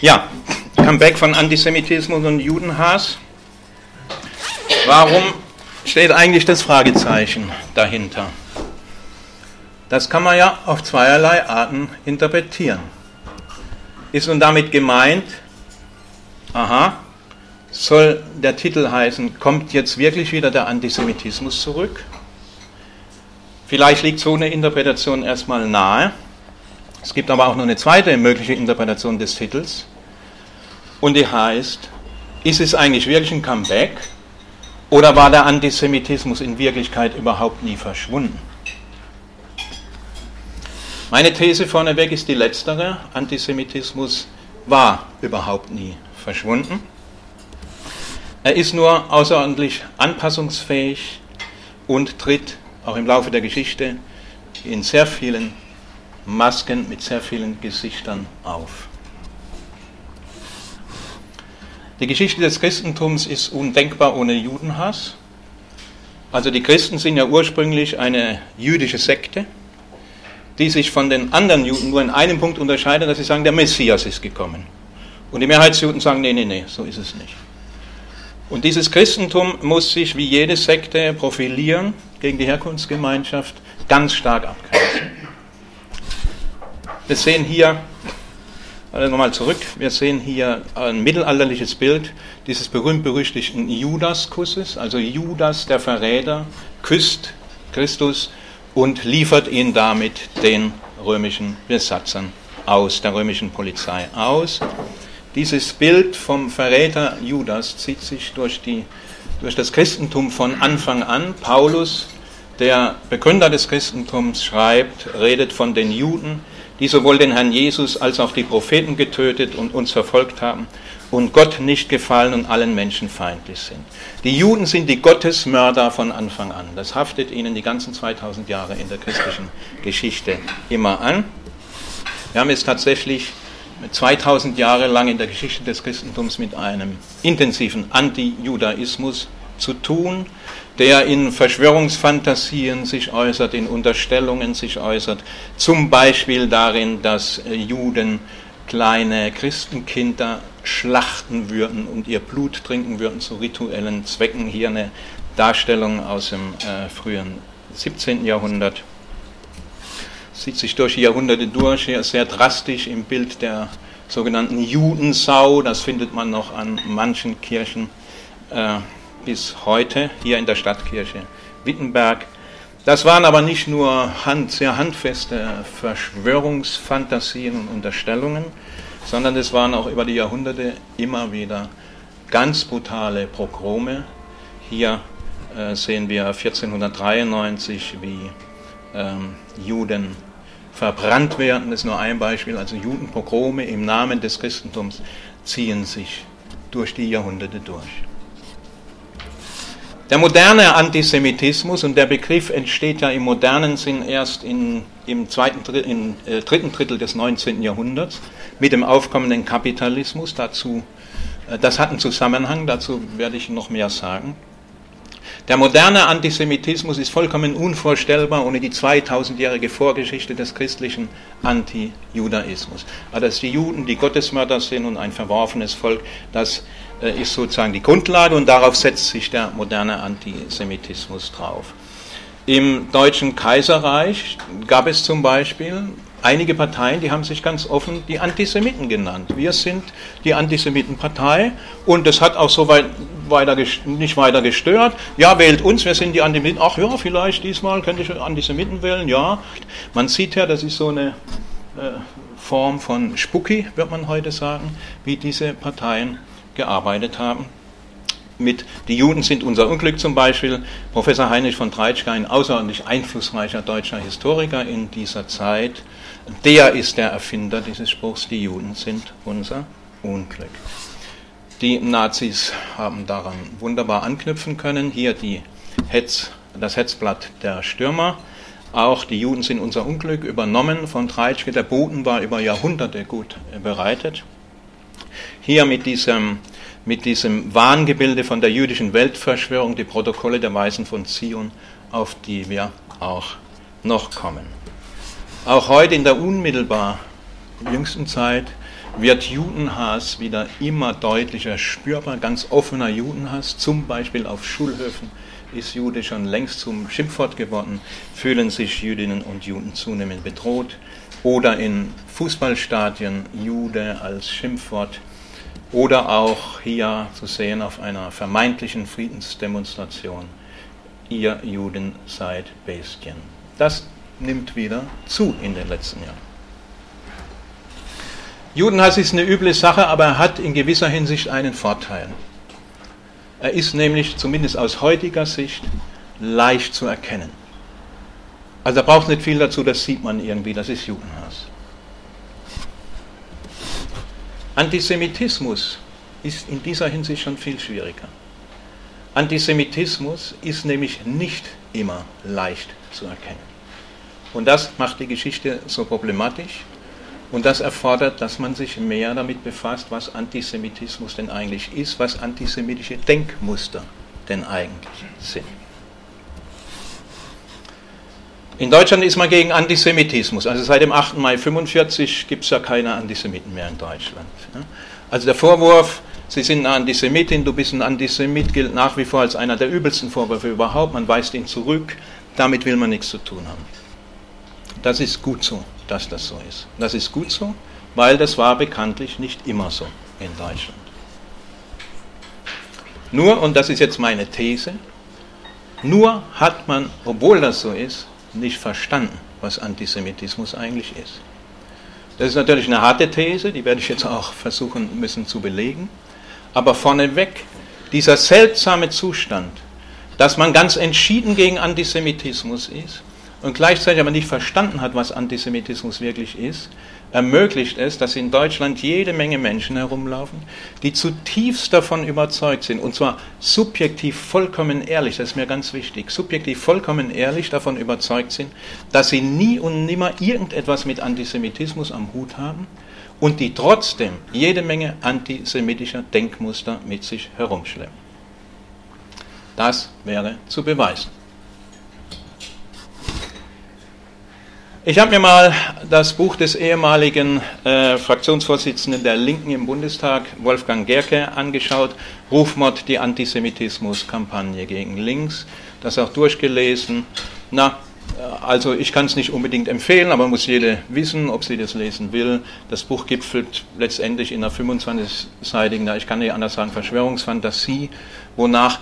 Ja, Comeback von Antisemitismus und Judenhass. Warum steht eigentlich das Fragezeichen dahinter? Das kann man ja auf zweierlei Arten interpretieren. Ist nun damit gemeint, aha, soll der Titel heißen, kommt jetzt wirklich wieder der Antisemitismus zurück? Vielleicht liegt so eine Interpretation erstmal nahe. Es gibt aber auch noch eine zweite mögliche Interpretation des Titels. Und die heißt, ist es eigentlich wirklich ein Comeback oder war der Antisemitismus in Wirklichkeit überhaupt nie verschwunden? Meine These vorneweg ist die letztere. Antisemitismus war überhaupt nie verschwunden. Er ist nur außerordentlich anpassungsfähig und tritt auch im Laufe der Geschichte in sehr vielen Masken mit sehr vielen Gesichtern auf. Die Geschichte des Christentums ist undenkbar ohne Judenhass. Also die Christen sind ja ursprünglich eine jüdische Sekte, die sich von den anderen Juden nur in einem Punkt unterscheidet, dass sie sagen, der Messias ist gekommen. Und die Mehrheitsjuden sagen, nee, nee, nee, so ist es nicht. Und dieses Christentum muss sich wie jede Sekte profilieren gegen die Herkunftsgemeinschaft, ganz stark abgrenzen. Wir sehen hier, also nochmal zurück, wir sehen hier ein mittelalterliches Bild dieses berühmt-berüchtigten Judas-Kusses, also Judas, der Verräter, küsst Christus und liefert ihn damit den römischen Besatzern aus, der römischen Polizei aus. Dieses Bild vom Verräter Judas zieht sich durch, die, durch das Christentum von Anfang an. Paulus, der Begründer des Christentums, schreibt, redet von den Juden, die sowohl den Herrn Jesus als auch die Propheten getötet und uns verfolgt haben und Gott nicht gefallen und allen Menschen feindlich sind. Die Juden sind die Gottesmörder von Anfang an. Das haftet ihnen die ganzen 2000 Jahre in der christlichen Geschichte immer an. Wir haben es tatsächlich 2000 Jahre lang in der Geschichte des Christentums mit einem intensiven Anti-Judaismus zu tun, der in Verschwörungsfantasien sich äußert, in Unterstellungen sich äußert, zum Beispiel darin, dass Juden kleine Christenkinder schlachten würden und ihr Blut trinken würden zu rituellen Zwecken. Hier eine Darstellung aus dem äh, frühen 17. Jahrhundert zieht sich durch die Jahrhunderte durch, hier sehr drastisch im Bild der sogenannten Judensau, das findet man noch an manchen Kirchen äh, bis heute, hier in der Stadtkirche Wittenberg. Das waren aber nicht nur hand, sehr handfeste Verschwörungsfantasien und Unterstellungen, sondern es waren auch über die Jahrhunderte immer wieder ganz brutale Progrome. Hier äh, sehen wir 1493, wie ähm, Juden verbrannt werden, das ist nur ein Beispiel, also Judenpogrome im Namen des Christentums ziehen sich durch die Jahrhunderte durch. Der moderne Antisemitismus, und der Begriff entsteht ja im modernen Sinn erst in, im zweiten, im, äh, dritten Drittel des 19. Jahrhunderts mit dem aufkommenden Kapitalismus. Dazu, äh, das hat einen Zusammenhang, dazu werde ich noch mehr sagen. Der moderne Antisemitismus ist vollkommen unvorstellbar ohne die 2000-jährige Vorgeschichte des christlichen Antijudaismus. Also dass die Juden die Gottesmörder sind und ein verworfenes Volk, das ist sozusagen die Grundlage und darauf setzt sich der moderne Antisemitismus drauf. Im Deutschen Kaiserreich gab es zum Beispiel einige Parteien, die haben sich ganz offen die Antisemiten genannt. Wir sind die Antisemitenpartei und das hat auch so weit, weiter, nicht weiter gestört. Ja, wählt uns, wir sind die Antisemiten. Ach ja, vielleicht diesmal könnte ich Antisemiten wählen, ja. Man sieht ja, das ist so eine äh, Form von Spucki, wird man heute sagen, wie diese Parteien gearbeitet haben. Mit Die Juden sind unser Unglück zum Beispiel. Professor Heinrich von Treitschke, ein außerordentlich einflussreicher deutscher Historiker in dieser Zeit, der ist der Erfinder dieses Spruchs, die Juden sind unser Unglück. Die Nazis haben daran wunderbar anknüpfen können. Hier die Hetz, das Hetzblatt der Stürmer. Auch die Juden sind unser Unglück übernommen von Treitschke. Der Boden war über Jahrhunderte gut bereitet. Hier mit diesem, mit diesem Wahngebilde von der jüdischen Weltverschwörung, die Protokolle der Weisen von Zion, auf die wir auch noch kommen. Auch heute in der unmittelbar jüngsten Zeit wird Judenhass wieder immer deutlicher spürbar, ganz offener Judenhass, zum Beispiel auf Schulhöfen ist Jude schon längst zum Schimpfwort geworden, fühlen sich Jüdinnen und Juden zunehmend bedroht oder in Fußballstadien Jude als Schimpfwort oder auch hier zu sehen auf einer vermeintlichen Friedensdemonstration, ihr Juden seid Bestien. Das nimmt wieder zu in den letzten Jahren. Judenhass ist eine üble Sache, aber er hat in gewisser Hinsicht einen Vorteil. Er ist nämlich, zumindest aus heutiger Sicht, leicht zu erkennen. Also da braucht nicht viel dazu, das sieht man irgendwie, das ist Judenhass. Antisemitismus ist in dieser Hinsicht schon viel schwieriger. Antisemitismus ist nämlich nicht immer leicht zu erkennen. Und das macht die Geschichte so problematisch und das erfordert, dass man sich mehr damit befasst, was Antisemitismus denn eigentlich ist, was antisemitische Denkmuster denn eigentlich sind. In Deutschland ist man gegen Antisemitismus. Also seit dem 8. Mai 1945 gibt es ja keine Antisemiten mehr in Deutschland. Also der Vorwurf, Sie sind eine Antisemitin, du bist ein Antisemit, gilt nach wie vor als einer der übelsten Vorwürfe überhaupt. Man weist ihn zurück. Damit will man nichts zu tun haben. Das ist gut so, dass das so ist. Das ist gut so, weil das war bekanntlich nicht immer so in Deutschland. Nur, und das ist jetzt meine These, nur hat man, obwohl das so ist, nicht verstanden, was Antisemitismus eigentlich ist. Das ist natürlich eine harte These, die werde ich jetzt auch versuchen müssen zu belegen. Aber vorneweg, dieser seltsame Zustand, dass man ganz entschieden gegen Antisemitismus ist und gleichzeitig aber nicht verstanden hat, was Antisemitismus wirklich ist, ermöglicht es, dass in Deutschland jede Menge Menschen herumlaufen, die zutiefst davon überzeugt sind, und zwar subjektiv vollkommen ehrlich, das ist mir ganz wichtig, subjektiv vollkommen ehrlich davon überzeugt sind, dass sie nie und nimmer irgendetwas mit Antisemitismus am Hut haben und die trotzdem jede Menge antisemitischer Denkmuster mit sich herumschleppen. Das wäre zu beweisen. Ich habe mir mal das Buch des ehemaligen äh, Fraktionsvorsitzenden der Linken im Bundestag, Wolfgang Gerke, angeschaut. Rufmord, die Antisemitismus-Kampagne gegen Links. Das auch durchgelesen. Na, äh, also ich kann es nicht unbedingt empfehlen, aber muss jede wissen, ob sie das lesen will. Das Buch gipfelt letztendlich in einer 25-seitigen, ich kann nicht anders sagen, Verschwörungsfantasie, wonach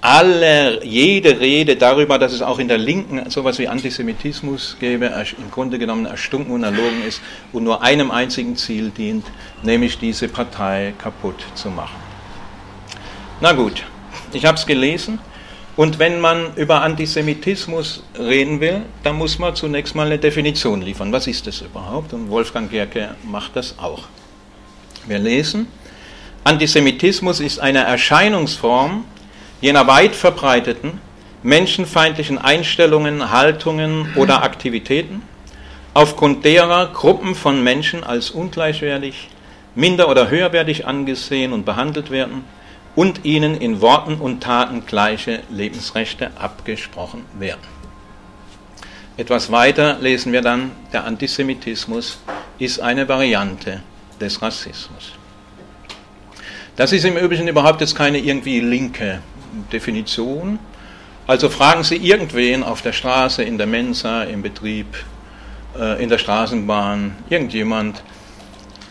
alle, jede Rede darüber, dass es auch in der Linken sowas wie Antisemitismus gäbe, im Grunde genommen erstunken und erlogen ist und nur einem einzigen Ziel dient, nämlich diese Partei kaputt zu machen. Na gut, ich habe es gelesen und wenn man über Antisemitismus reden will, dann muss man zunächst mal eine Definition liefern. Was ist das überhaupt? Und Wolfgang Gerke macht das auch. Wir lesen, Antisemitismus ist eine Erscheinungsform, jener weit verbreiteten menschenfeindlichen Einstellungen, Haltungen oder Aktivitäten, aufgrund derer Gruppen von Menschen als ungleichwertig, minder oder höherwertig angesehen und behandelt werden und ihnen in Worten und Taten gleiche Lebensrechte abgesprochen werden. Etwas weiter lesen wir dann, der Antisemitismus ist eine Variante des Rassismus. Das ist im Übrigen überhaupt jetzt keine irgendwie linke Definition. Also fragen Sie irgendwen auf der Straße, in der Mensa, im Betrieb, äh, in der Straßenbahn, irgendjemand,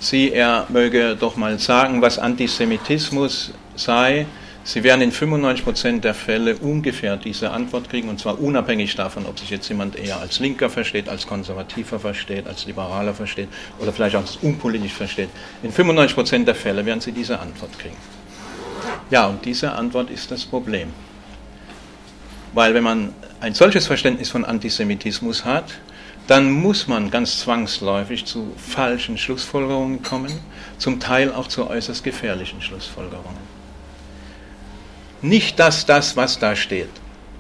Sie, er möge doch mal sagen, was Antisemitismus sei. Sie werden in 95% der Fälle ungefähr diese Antwort kriegen, und zwar unabhängig davon, ob sich jetzt jemand eher als Linker versteht, als Konservativer versteht, als Liberaler versteht oder vielleicht auch als unpolitisch versteht. In 95% der Fälle werden Sie diese Antwort kriegen. Ja, und diese Antwort ist das Problem. Weil wenn man ein solches Verständnis von Antisemitismus hat, dann muss man ganz zwangsläufig zu falschen Schlussfolgerungen kommen, zum Teil auch zu äußerst gefährlichen Schlussfolgerungen. Nicht, dass das, was da steht,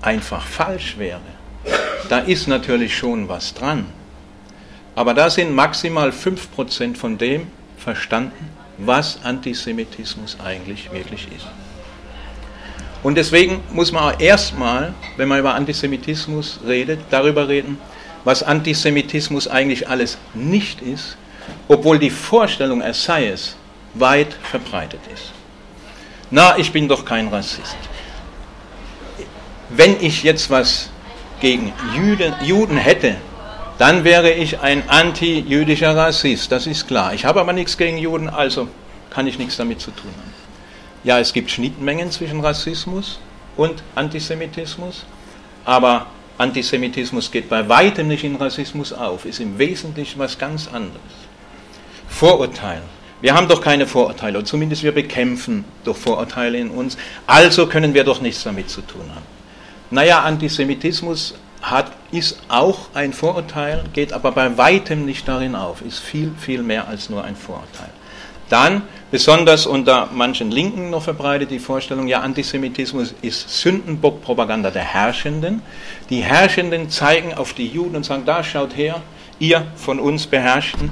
einfach falsch wäre. Da ist natürlich schon was dran. Aber da sind maximal 5% von dem verstanden, was Antisemitismus eigentlich wirklich ist. Und deswegen muss man auch erstmal, wenn man über Antisemitismus redet, darüber reden, was Antisemitismus eigentlich alles nicht ist obwohl die Vorstellung, er sei es, weit verbreitet ist. Na, ich bin doch kein Rassist. Wenn ich jetzt was gegen Juden, Juden hätte, dann wäre ich ein anti-jüdischer Rassist, das ist klar. Ich habe aber nichts gegen Juden, also kann ich nichts damit zu tun haben. Ja, es gibt Schnittmengen zwischen Rassismus und Antisemitismus, aber Antisemitismus geht bei weitem nicht in Rassismus auf, ist im Wesentlichen was ganz anderes. Vorurteil. Wir haben doch keine Vorurteile, oder zumindest wir bekämpfen doch Vorurteile in uns, also können wir doch nichts damit zu tun haben. Naja, Antisemitismus hat, ist auch ein Vorurteil, geht aber bei weitem nicht darin auf, ist viel, viel mehr als nur ein Vorurteil. Dann, besonders unter manchen Linken noch verbreitet, die Vorstellung, ja, Antisemitismus ist Sündenbockpropaganda der Herrschenden. Die Herrschenden zeigen auf die Juden und sagen, da schaut her, ihr von uns Beherrschten,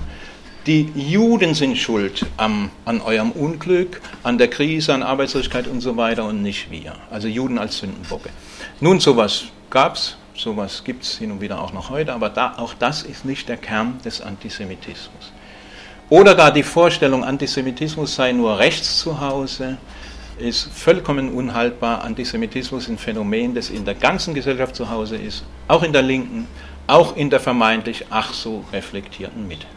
die Juden sind schuld am, an eurem Unglück, an der Krise, an Arbeitslosigkeit und so weiter und nicht wir. Also Juden als Sündenbocke. Nun, sowas gab es, sowas gibt es hin und wieder auch noch heute, aber da, auch das ist nicht der Kern des Antisemitismus. Oder gar die Vorstellung, Antisemitismus sei nur rechts zu Hause, ist vollkommen unhaltbar. Antisemitismus ist ein Phänomen, das in der ganzen Gesellschaft zu Hause ist, auch in der Linken, auch in der vermeintlich ach so reflektierten Mitte.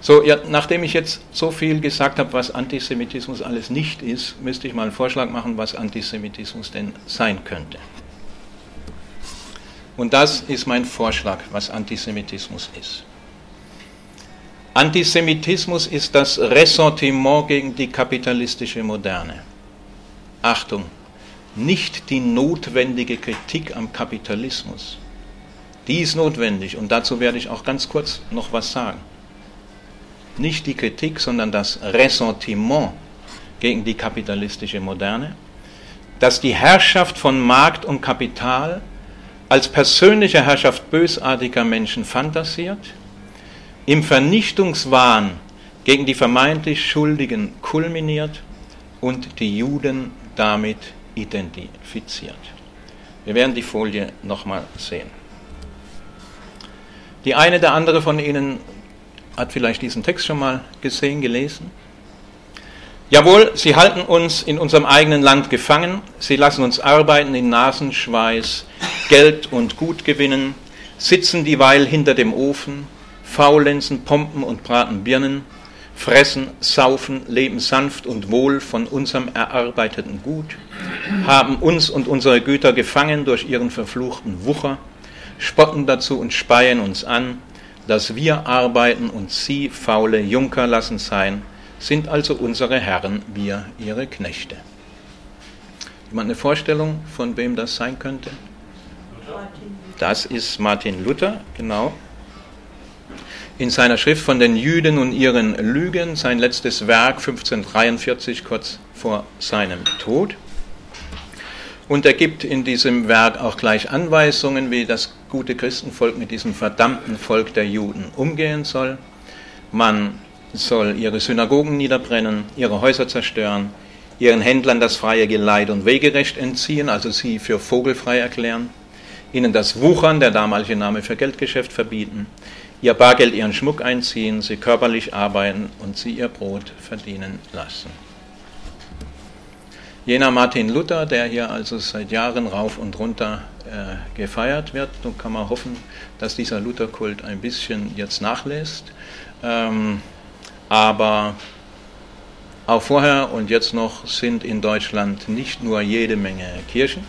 So, ja, nachdem ich jetzt so viel gesagt habe, was Antisemitismus alles nicht ist, müsste ich mal einen Vorschlag machen, was Antisemitismus denn sein könnte. Und das ist mein Vorschlag, was Antisemitismus ist. Antisemitismus ist das Ressentiment gegen die kapitalistische Moderne. Achtung, nicht die notwendige Kritik am Kapitalismus. Die ist notwendig und dazu werde ich auch ganz kurz noch was sagen nicht die Kritik, sondern das Ressentiment gegen die kapitalistische Moderne, dass die Herrschaft von Markt und Kapital als persönliche Herrschaft bösartiger Menschen fantasiert, im Vernichtungswahn gegen die vermeintlich Schuldigen kulminiert und die Juden damit identifiziert. Wir werden die Folie nochmal sehen. Die eine der andere von Ihnen hat vielleicht diesen Text schon mal gesehen, gelesen. Jawohl, sie halten uns in unserem eigenen Land gefangen, sie lassen uns arbeiten in Nasenschweiß, Geld und Gut gewinnen, sitzen dieweil hinter dem Ofen, faulenzen, pompen und braten Birnen, fressen, saufen, leben sanft und wohl von unserem erarbeiteten Gut, haben uns und unsere Güter gefangen durch ihren verfluchten Wucher, spotten dazu und speien uns an, dass wir arbeiten und sie faule Junker lassen sein, sind also unsere Herren, wir ihre Knechte. Jemand eine Vorstellung, von wem das sein könnte? Das ist Martin Luther, genau. In seiner Schrift von den Jüden und ihren Lügen, sein letztes Werk 1543, kurz vor seinem Tod. Und er gibt in diesem Werk auch gleich Anweisungen, wie das gute Christenvolk mit diesem verdammten Volk der Juden umgehen soll. Man soll ihre Synagogen niederbrennen, ihre Häuser zerstören, ihren Händlern das freie Geleit und Wegerecht entziehen, also sie für vogelfrei erklären, ihnen das Wuchern, der damalige Name für Geldgeschäft, verbieten, ihr Bargeld, ihren Schmuck einziehen, sie körperlich arbeiten und sie ihr Brot verdienen lassen. Jener Martin Luther, der hier also seit Jahren rauf und runter äh, gefeiert wird, nun kann man hoffen, dass dieser Lutherkult ein bisschen jetzt nachlässt. Ähm, aber auch vorher und jetzt noch sind in Deutschland nicht nur jede Menge Kirchen,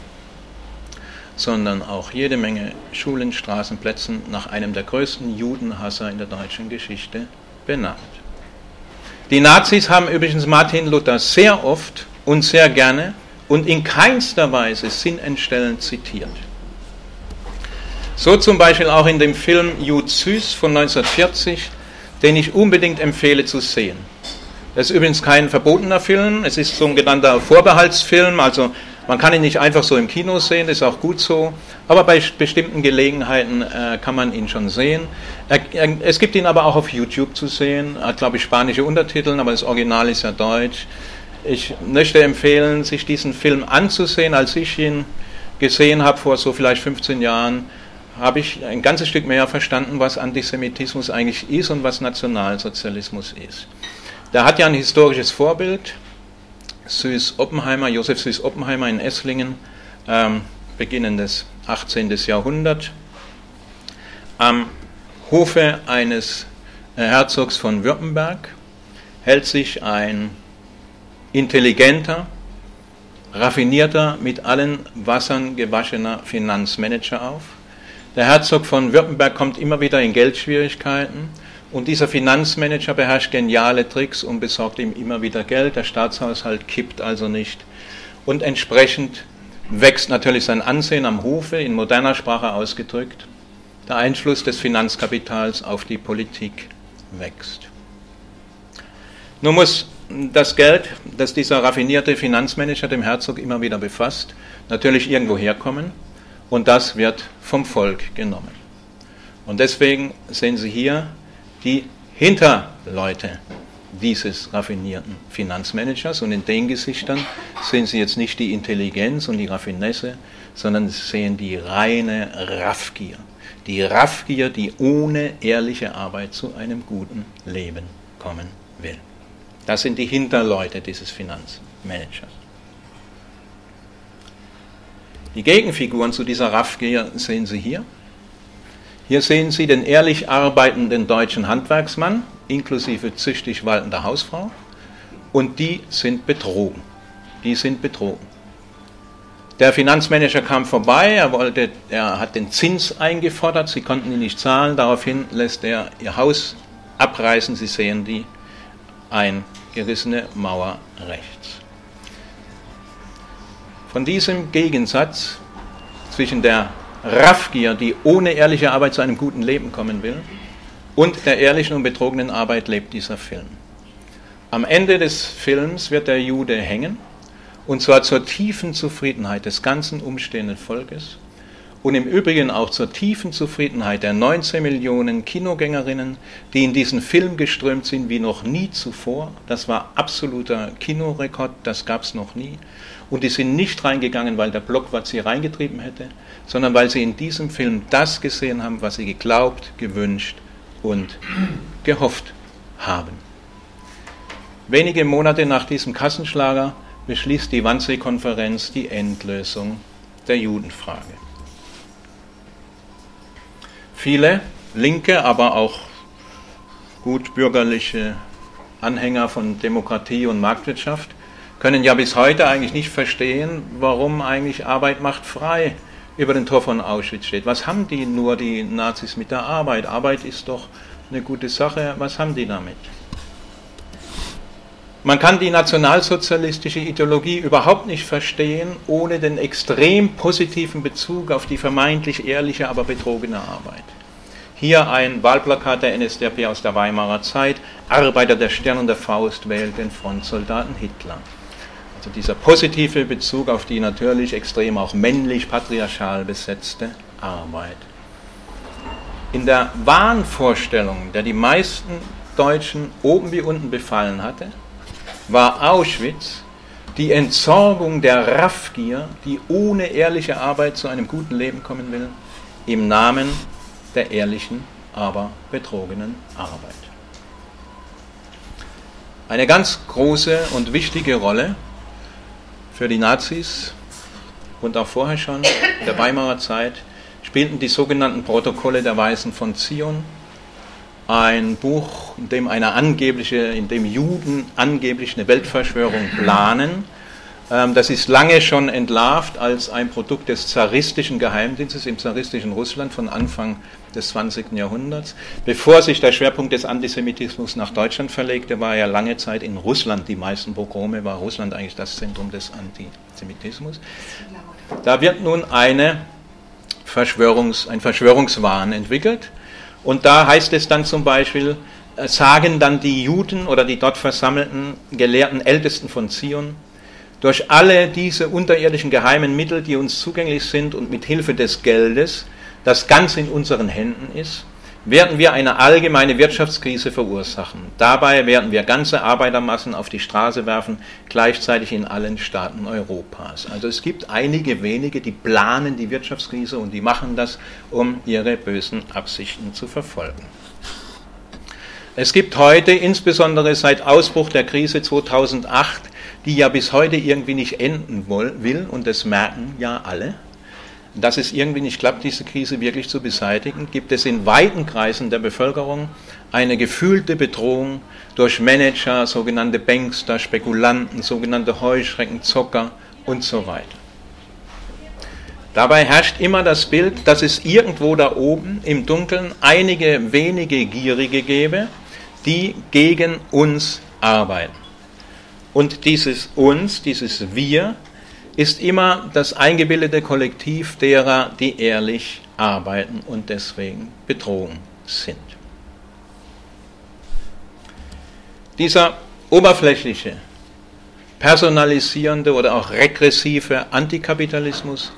sondern auch jede Menge Schulen, Straßenplätzen nach einem der größten Judenhasser in der deutschen Geschichte benannt. Die Nazis haben übrigens Martin Luther sehr oft und sehr gerne und in keinster Weise sinnentstellend zitiert. So zum Beispiel auch in dem Film Jud Süß von 1940, den ich unbedingt empfehle zu sehen. Das ist übrigens kein verbotener Film, es ist so ein genannter Vorbehaltsfilm, also man kann ihn nicht einfach so im Kino sehen, das ist auch gut so, aber bei bestimmten Gelegenheiten äh, kann man ihn schon sehen. Er, er, es gibt ihn aber auch auf YouTube zu sehen, hat glaube ich spanische Untertitel, aber das Original ist ja deutsch. Ich möchte empfehlen, sich diesen Film anzusehen. Als ich ihn gesehen habe vor so vielleicht 15 Jahren, habe ich ein ganzes Stück mehr verstanden, was Antisemitismus eigentlich ist und was Nationalsozialismus ist. Da hat ja ein historisches Vorbild, Süß Oppenheimer, Josef Süß Oppenheimer in Esslingen, ähm, beginnendes 18. Jahrhundert, am Hofe eines äh, Herzogs von Württemberg hält sich ein intelligenter, raffinierter, mit allen Wassern gewaschener Finanzmanager auf. Der Herzog von Württemberg kommt immer wieder in Geldschwierigkeiten und dieser Finanzmanager beherrscht geniale Tricks und besorgt ihm immer wieder Geld. Der Staatshaushalt kippt also nicht und entsprechend wächst natürlich sein Ansehen am Hofe, in moderner Sprache ausgedrückt. Der Einfluss des Finanzkapitals auf die Politik wächst. Nun muss das Geld, das dieser raffinierte Finanzmanager dem Herzog immer wieder befasst, natürlich irgendwo herkommen und das wird vom Volk genommen. Und deswegen sehen Sie hier die Hinterleute dieses raffinierten Finanzmanagers und in den Gesichtern sehen Sie jetzt nicht die Intelligenz und die Raffinesse, sondern Sie sehen die reine Raffgier. Die Raffgier, die ohne ehrliche Arbeit zu einem guten Leben kommen will. Das sind die Hinterleute dieses Finanzmanagers. Die Gegenfiguren zu dieser Raffgier sehen Sie hier. Hier sehen Sie den ehrlich arbeitenden deutschen Handwerksmann, inklusive züchtig waltender Hausfrau, und die sind betrogen. Die sind betrogen. Der Finanzmanager kam vorbei, er, wollte, er hat den Zins eingefordert, sie konnten ihn nicht zahlen, daraufhin lässt er ihr Haus abreißen, Sie sehen die eingerissene Mauer rechts. Von diesem Gegensatz zwischen der Raffgier, die ohne ehrliche Arbeit zu einem guten Leben kommen will, und der ehrlichen und betrogenen Arbeit lebt dieser Film. Am Ende des Films wird der Jude hängen, und zwar zur tiefen Zufriedenheit des ganzen umstehenden Volkes und im Übrigen auch zur tiefen Zufriedenheit der 19 Millionen Kinogängerinnen, die in diesen Film geströmt sind wie noch nie zuvor. Das war absoluter Kinorekord, das gab es noch nie. Und die sind nicht reingegangen, weil der Blockwart sie reingetrieben hätte, sondern weil sie in diesem Film das gesehen haben, was sie geglaubt, gewünscht und gehofft haben. Wenige Monate nach diesem Kassenschlager beschließt die Wannsee-Konferenz die Endlösung der Judenfrage. Viele linke, aber auch gut bürgerliche Anhänger von Demokratie und Marktwirtschaft können ja bis heute eigentlich nicht verstehen, warum eigentlich Arbeit macht frei über den Tor von Auschwitz steht. Was haben die nur, die Nazis, mit der Arbeit? Arbeit ist doch eine gute Sache. Was haben die damit? Man kann die nationalsozialistische Ideologie überhaupt nicht verstehen, ohne den extrem positiven Bezug auf die vermeintlich ehrliche, aber betrogene Arbeit. Hier ein Wahlplakat der NSDAP aus der Weimarer Zeit. Arbeiter der Stern und der Faust wählt den Frontsoldaten Hitler. Also dieser positive Bezug auf die natürlich extrem auch männlich patriarchal besetzte Arbeit. In der Wahnvorstellung, der die meisten Deutschen oben wie unten befallen hatte, war Auschwitz die Entsorgung der Raffgier, die ohne ehrliche Arbeit zu einem guten Leben kommen will, im Namen der ehrlichen, aber betrogenen Arbeit. Eine ganz große und wichtige Rolle für die Nazis und auch vorher schon der Weimarer Zeit spielten die sogenannten Protokolle der Weisen von Zion, ein Buch, in dem eine angebliche, in dem Juden angeblich eine Weltverschwörung planen. Ähm, das ist lange schon entlarvt als ein Produkt des zaristischen Geheimdienstes im zaristischen Russland von Anfang des 20. Jahrhunderts. Bevor sich der Schwerpunkt des Antisemitismus nach Deutschland verlegte, war ja lange Zeit in Russland die meisten Pogrome, war Russland eigentlich das Zentrum des Antisemitismus. Da wird nun eine Verschwörungs, ein Verschwörungswahn entwickelt und da heißt es dann zum Beispiel, äh, sagen dann die Juden oder die dort versammelten gelehrten Ältesten von Zion, durch alle diese unterirdischen geheimen Mittel, die uns zugänglich sind und mit Hilfe des Geldes, das ganz in unseren Händen ist, werden wir eine allgemeine Wirtschaftskrise verursachen. Dabei werden wir ganze Arbeitermassen auf die Straße werfen, gleichzeitig in allen Staaten Europas. Also es gibt einige wenige, die planen die Wirtschaftskrise und die machen das, um ihre bösen Absichten zu verfolgen. Es gibt heute, insbesondere seit Ausbruch der Krise 2008, die ja bis heute irgendwie nicht enden will, und das merken ja alle, dass es irgendwie nicht klappt, diese Krise wirklich zu beseitigen, gibt es in weiten Kreisen der Bevölkerung eine gefühlte Bedrohung durch Manager, sogenannte Bankster, Spekulanten, sogenannte Heuschrecken, Zocker und so weiter. Dabei herrscht immer das Bild, dass es irgendwo da oben im Dunkeln einige wenige Gierige gäbe, die gegen uns arbeiten. Und dieses uns, dieses Wir, ist immer das eingebildete Kollektiv derer, die ehrlich arbeiten und deswegen Bedrohung sind. Dieser oberflächliche, personalisierende oder auch regressive Antikapitalismus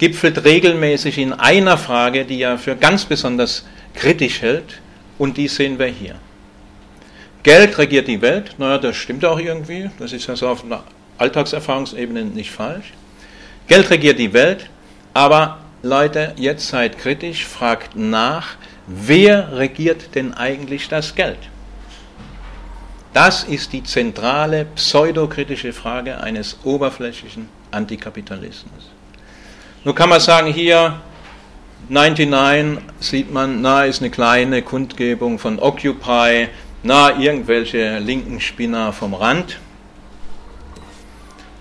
gipfelt regelmäßig in einer Frage, die er für ganz besonders kritisch hält, und die sehen wir hier. Geld regiert die Welt, naja, das stimmt auch irgendwie, das ist ja so auf einer Alltagserfahrungsebene nicht falsch. Geld regiert die Welt, aber Leute, jetzt seid kritisch, fragt nach, wer regiert denn eigentlich das Geld? Das ist die zentrale pseudokritische Frage eines oberflächlichen Antikapitalismus. Nun kann man sagen, hier 99 sieht man, na, ist eine kleine Kundgebung von Occupy, na, irgendwelche linken Spinner vom Rand.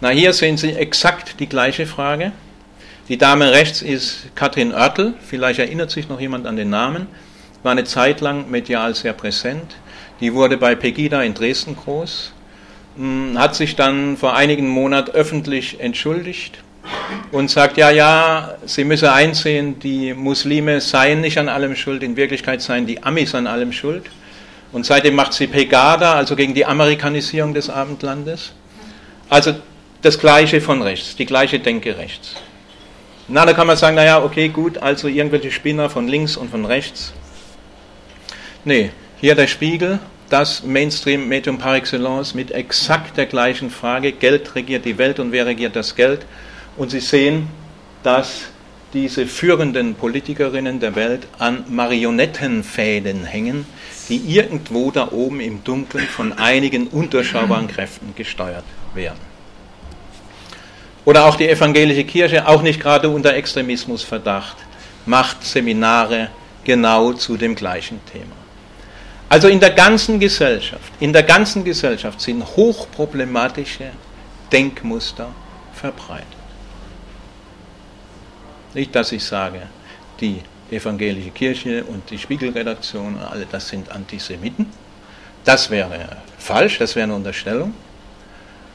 Na, hier sehen Sie exakt die gleiche Frage. Die Dame rechts ist Katrin Oertel, vielleicht erinnert sich noch jemand an den Namen, war eine Zeit lang medial sehr präsent. Die wurde bei Pegida in Dresden groß, hm, hat sich dann vor einigen Monaten öffentlich entschuldigt und sagt, ja, ja, sie müsse einsehen, die Muslime seien nicht an allem schuld, in Wirklichkeit seien die Amis an allem schuld. Und seitdem macht sie Pegada, also gegen die Amerikanisierung des Abendlandes. Also das Gleiche von rechts, die gleiche Denke rechts. Na, da kann man sagen, naja, okay, gut, also irgendwelche Spinner von links und von rechts. Nee, hier der Spiegel, das Mainstream-Medium par excellence mit exakt der gleichen Frage, Geld regiert die Welt und wer regiert das Geld? Und Sie sehen, dass diese führenden Politikerinnen der Welt an Marionettenfäden hängen, die irgendwo da oben im Dunkeln von einigen undurchschaubaren Kräften gesteuert werden. Oder auch die evangelische Kirche, auch nicht gerade unter Extremismusverdacht, macht Seminare genau zu dem gleichen Thema. Also in der ganzen Gesellschaft, in der ganzen Gesellschaft sind hochproblematische Denkmuster verbreitet. Nicht, dass ich sage, die evangelische Kirche und die Spiegelredaktion, alle das sind Antisemiten. Das wäre falsch, das wäre eine Unterstellung.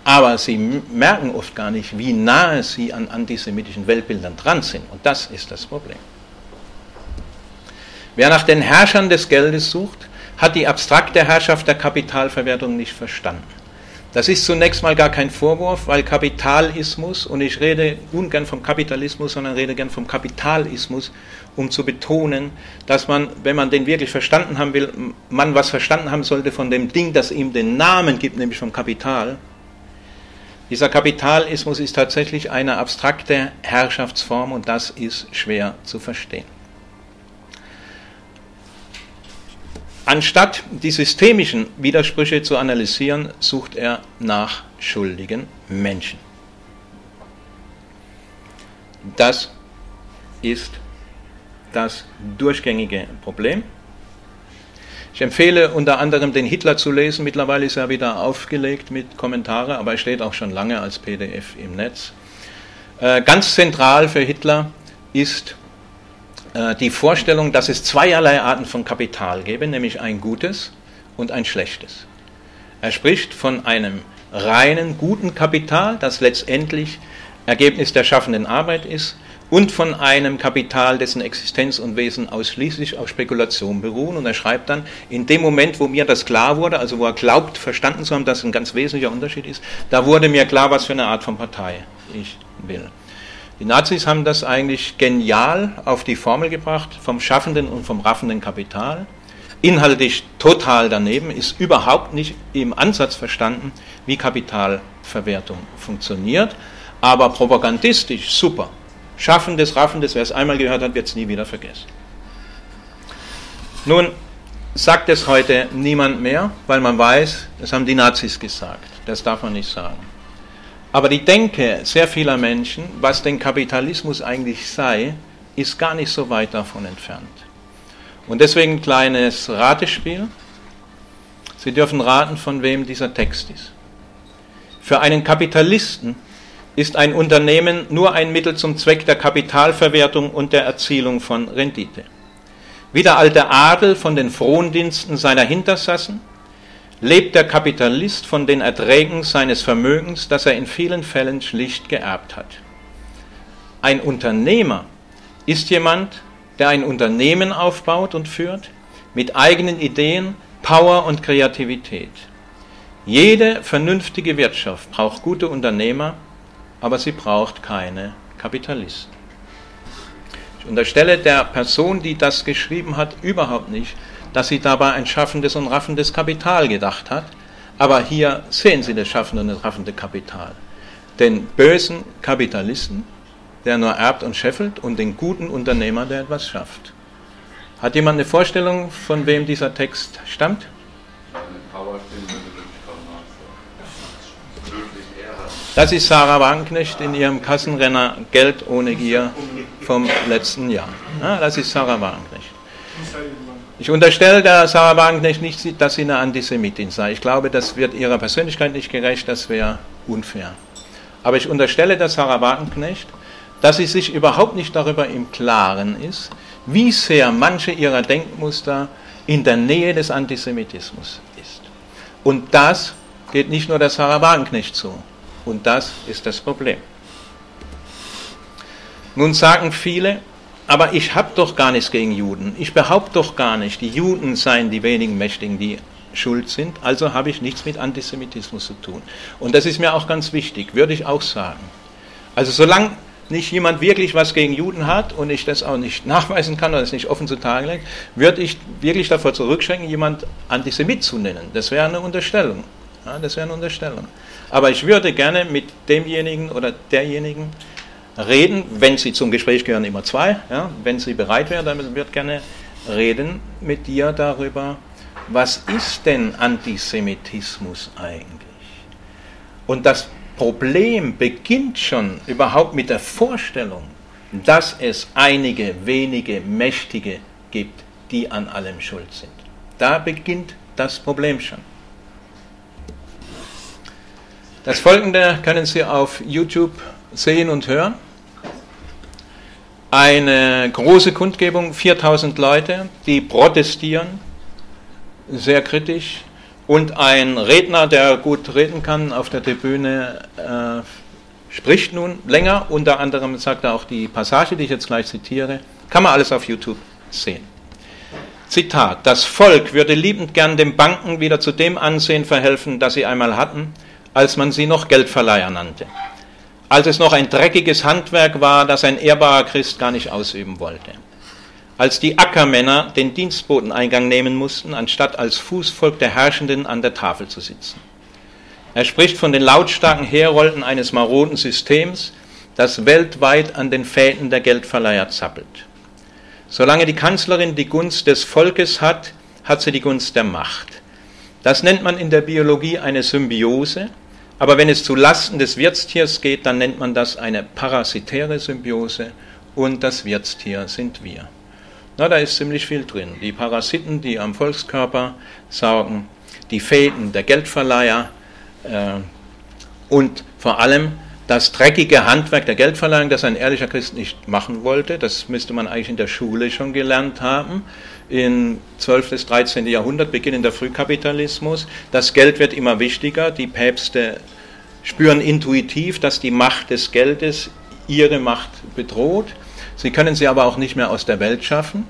Aber sie merken oft gar nicht, wie nahe sie an antisemitischen Weltbildern dran sind. Und das ist das Problem. Wer nach den Herrschern des Geldes sucht, hat die abstrakte Herrschaft der Kapitalverwertung nicht verstanden. Das ist zunächst mal gar kein Vorwurf, weil Kapitalismus, und ich rede ungern vom Kapitalismus, sondern rede gern vom Kapitalismus, um zu betonen, dass man, wenn man den wirklich verstanden haben will, man was verstanden haben sollte von dem Ding, das ihm den Namen gibt, nämlich vom Kapital, dieser Kapitalismus ist tatsächlich eine abstrakte Herrschaftsform und das ist schwer zu verstehen. Anstatt die systemischen Widersprüche zu analysieren, sucht er nach schuldigen Menschen. Das ist das durchgängige Problem. Ich empfehle unter anderem den Hitler zu lesen. Mittlerweile ist er wieder aufgelegt mit Kommentaren, aber er steht auch schon lange als PDF im Netz. Äh, ganz zentral für Hitler ist die Vorstellung, dass es zweierlei Arten von Kapital gäbe, nämlich ein gutes und ein schlechtes. Er spricht von einem reinen guten Kapital, das letztendlich Ergebnis der schaffenden Arbeit ist, und von einem Kapital, dessen Existenz und Wesen ausschließlich auf Spekulation beruhen. Und er schreibt dann, in dem Moment, wo mir das klar wurde, also wo er glaubt, verstanden zu haben, dass ein ganz wesentlicher Unterschied ist, da wurde mir klar, was für eine Art von Partei ich will. Die Nazis haben das eigentlich genial auf die Formel gebracht, vom schaffenden und vom raffenden Kapital. Inhaltlich total daneben, ist überhaupt nicht im Ansatz verstanden, wie Kapitalverwertung funktioniert, aber propagandistisch super. Schaffendes, raffendes, wer es einmal gehört hat, wird es nie wieder vergessen. Nun sagt es heute niemand mehr, weil man weiß, das haben die Nazis gesagt. Das darf man nicht sagen. Aber die Denke sehr vieler Menschen, was denn Kapitalismus eigentlich sei, ist gar nicht so weit davon entfernt. Und deswegen ein kleines Ratespiel. Sie dürfen raten, von wem dieser Text ist. Für einen Kapitalisten ist ein Unternehmen nur ein Mittel zum Zweck der Kapitalverwertung und der Erzielung von Rendite. Wie der alte Adel von den Frondiensten seiner Hintersassen, lebt der Kapitalist von den Erträgen seines Vermögens, das er in vielen Fällen schlicht geerbt hat. Ein Unternehmer ist jemand, der ein Unternehmen aufbaut und führt, mit eigenen Ideen, Power und Kreativität. Jede vernünftige Wirtschaft braucht gute Unternehmer, aber sie braucht keine Kapitalisten. Ich unterstelle der Person, die das geschrieben hat, überhaupt nicht, dass sie dabei ein schaffendes und raffendes Kapital gedacht hat. Aber hier sehen Sie das schaffende und raffende Kapital. Den bösen Kapitalisten, der nur erbt und scheffelt, und den guten Unternehmer, der etwas schafft. Hat jemand eine Vorstellung, von wem dieser Text stammt? Das ist Sarah Wagenknecht in ihrem Kassenrenner Geld ohne Gier vom letzten Jahr. Ja, das ist Sarah Wagenknecht. Ich unterstelle der Sarah Wagenknecht nicht, dass sie eine Antisemitin sei. Ich glaube, das wird ihrer Persönlichkeit nicht gerecht, das wäre unfair. Aber ich unterstelle der Sarah Wagenknecht, dass sie sich überhaupt nicht darüber im Klaren ist, wie sehr manche ihrer Denkmuster in der Nähe des Antisemitismus ist. Und das geht nicht nur der Sarah Wagenknecht so. Und das ist das Problem. Nun sagen viele, aber ich habe doch gar nichts gegen Juden. Ich behaupte doch gar nicht, die Juden seien die wenigen Mächtigen, die schuld sind. Also habe ich nichts mit Antisemitismus zu tun. Und das ist mir auch ganz wichtig, würde ich auch sagen. Also solange nicht jemand wirklich was gegen Juden hat und ich das auch nicht nachweisen kann oder es nicht offen zutage legt, würde ich wirklich davor zurückschrecken, jemand Antisemit zu nennen. Das wäre eine Unterstellung. Ja, das wäre eine Unterstellung. Aber ich würde gerne mit demjenigen oder derjenigen reden, wenn Sie zum Gespräch gehören, immer zwei, ja, wenn Sie bereit wären, dann ich gerne reden mit dir darüber, was ist denn Antisemitismus eigentlich? Und das Problem beginnt schon überhaupt mit der Vorstellung, dass es einige wenige Mächtige gibt, die an allem schuld sind. Da beginnt das Problem schon. Das folgende können Sie auf YouTube sehen und hören. Eine große Kundgebung, 4000 Leute, die protestieren, sehr kritisch. Und ein Redner, der gut reden kann, auf der Tribüne äh, spricht nun länger. Unter anderem sagt er auch die Passage, die ich jetzt gleich zitiere. Kann man alles auf YouTube sehen. Zitat: Das Volk würde liebend gern den Banken wieder zu dem Ansehen verhelfen, das sie einmal hatten, als man sie noch Geldverleiher nannte als es noch ein dreckiges Handwerk war, das ein ehrbarer Christ gar nicht ausüben wollte. Als die Ackermänner den Dienstboteneingang nehmen mussten, anstatt als Fußvolk der Herrschenden an der Tafel zu sitzen. Er spricht von den lautstarken Herolden eines maroden Systems, das weltweit an den Fäden der Geldverleiher zappelt. Solange die Kanzlerin die Gunst des Volkes hat, hat sie die Gunst der Macht. Das nennt man in der Biologie eine Symbiose, aber wenn es zu Lasten des Wirtstiers geht, dann nennt man das eine parasitäre Symbiose und das Wirtstier sind wir. Na, da ist ziemlich viel drin. Die Parasiten, die am Volkskörper saugen, die Fäden der Geldverleiher äh, und vor allem das dreckige Handwerk der Geldverleihung, das ein ehrlicher Christ nicht machen wollte. Das müsste man eigentlich in der Schule schon gelernt haben im 12. bis 13. Jahrhundert, beginnender Frühkapitalismus. Das Geld wird immer wichtiger. Die Päpste spüren intuitiv, dass die Macht des Geldes ihre Macht bedroht. Sie können sie aber auch nicht mehr aus der Welt schaffen.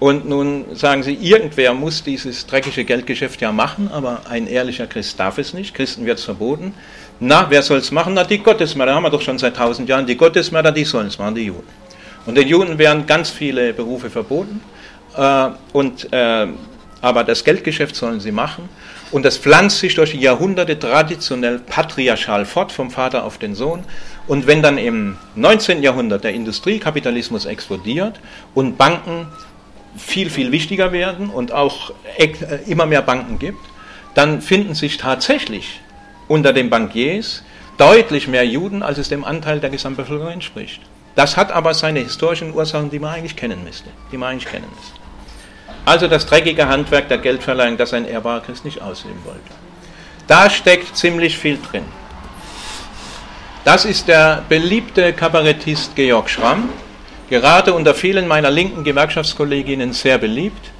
Und nun sagen sie, irgendwer muss dieses dreckige Geldgeschäft ja machen, aber ein ehrlicher Christ darf es nicht. Christen wird es verboten. Na, wer soll es machen? Na, die Gottesmörder, haben wir doch schon seit tausend Jahren. Die Gottesmörder, die sollen es machen, die Juden. Und den Juden werden ganz viele Berufe verboten. Äh, und, äh, aber das Geldgeschäft sollen sie machen. Und das pflanzt sich durch die Jahrhunderte traditionell patriarchal fort, vom Vater auf den Sohn. Und wenn dann im 19. Jahrhundert der Industriekapitalismus explodiert und Banken viel, viel wichtiger werden und auch äh, immer mehr Banken gibt, dann finden sich tatsächlich unter den Bankiers deutlich mehr Juden, als es dem Anteil der Gesamtbevölkerung entspricht. Das hat aber seine historischen Ursachen, die man eigentlich kennen müsste. Die man eigentlich kennen müsste. Also das dreckige Handwerk der Geldverleihung, das ein ehrbarer Christ nicht ausüben wollte. Da steckt ziemlich viel drin. Das ist der beliebte Kabarettist Georg Schramm, gerade unter vielen meiner linken Gewerkschaftskolleginnen sehr beliebt,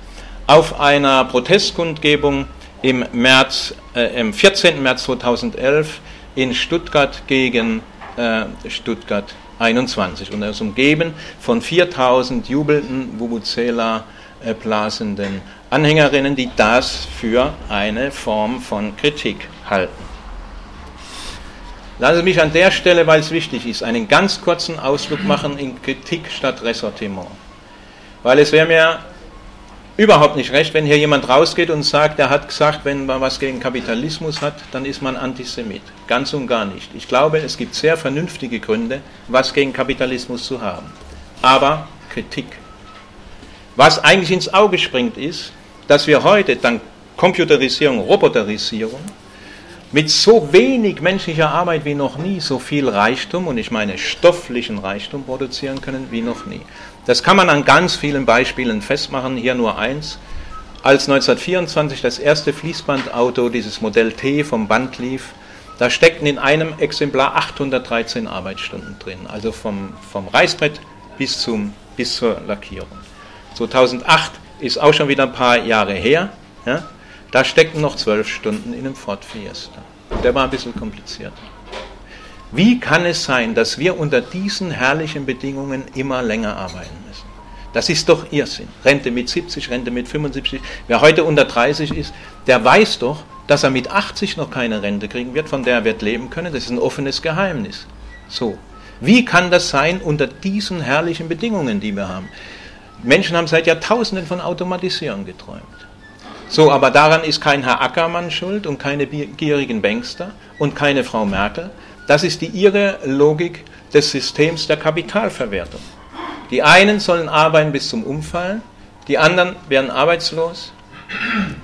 auf einer Protestkundgebung im, März, äh, im 14. März 2011 in Stuttgart gegen äh, Stuttgart 21 und er ist umgeben von 4000 jubelnden Vuvuzela äh, blasenden Anhängerinnen, die das für eine Form von Kritik halten. Lassen Sie mich an der Stelle, weil es wichtig ist, einen ganz kurzen Ausflug machen in Kritik statt Ressortiment. Weil es wäre mir überhaupt nicht recht, wenn hier jemand rausgeht und sagt, er hat gesagt, wenn man was gegen Kapitalismus hat, dann ist man Antisemit. Ganz und gar nicht. Ich glaube, es gibt sehr vernünftige Gründe, was gegen Kapitalismus zu haben. Aber Kritik. Was eigentlich ins Auge springt, ist, dass wir heute dank Computerisierung, Roboterisierung, mit so wenig menschlicher Arbeit wie noch nie so viel Reichtum, und ich meine stofflichen Reichtum, produzieren können wie noch nie. Das kann man an ganz vielen Beispielen festmachen, hier nur eins. Als 1924 das erste Fließbandauto, dieses Modell T, vom Band lief, da steckten in einem Exemplar 813 Arbeitsstunden drin, also vom, vom Reißbrett bis, zum, bis zur Lackierung. 2008 ist auch schon wieder ein paar Jahre her. Ja? Da steckten noch zwölf Stunden in einem Ford Fiesta. Der war ein bisschen kompliziert. Wie kann es sein, dass wir unter diesen herrlichen Bedingungen immer länger arbeiten müssen? Das ist doch Irrsinn. Rente mit 70, Rente mit 75. Wer heute unter 30 ist, der weiß doch, dass er mit 80 noch keine Rente kriegen wird, von der er wird leben können. Das ist ein offenes Geheimnis. So. Wie kann das sein unter diesen herrlichen Bedingungen, die wir haben? Menschen haben seit Jahrtausenden von Automatisierung geträumt. So, aber daran ist kein Herr Ackermann schuld und keine gierigen Bankster und keine Frau Merkel. Das ist die ihre Logik des Systems der Kapitalverwertung. Die einen sollen arbeiten bis zum Umfallen, die anderen werden arbeitslos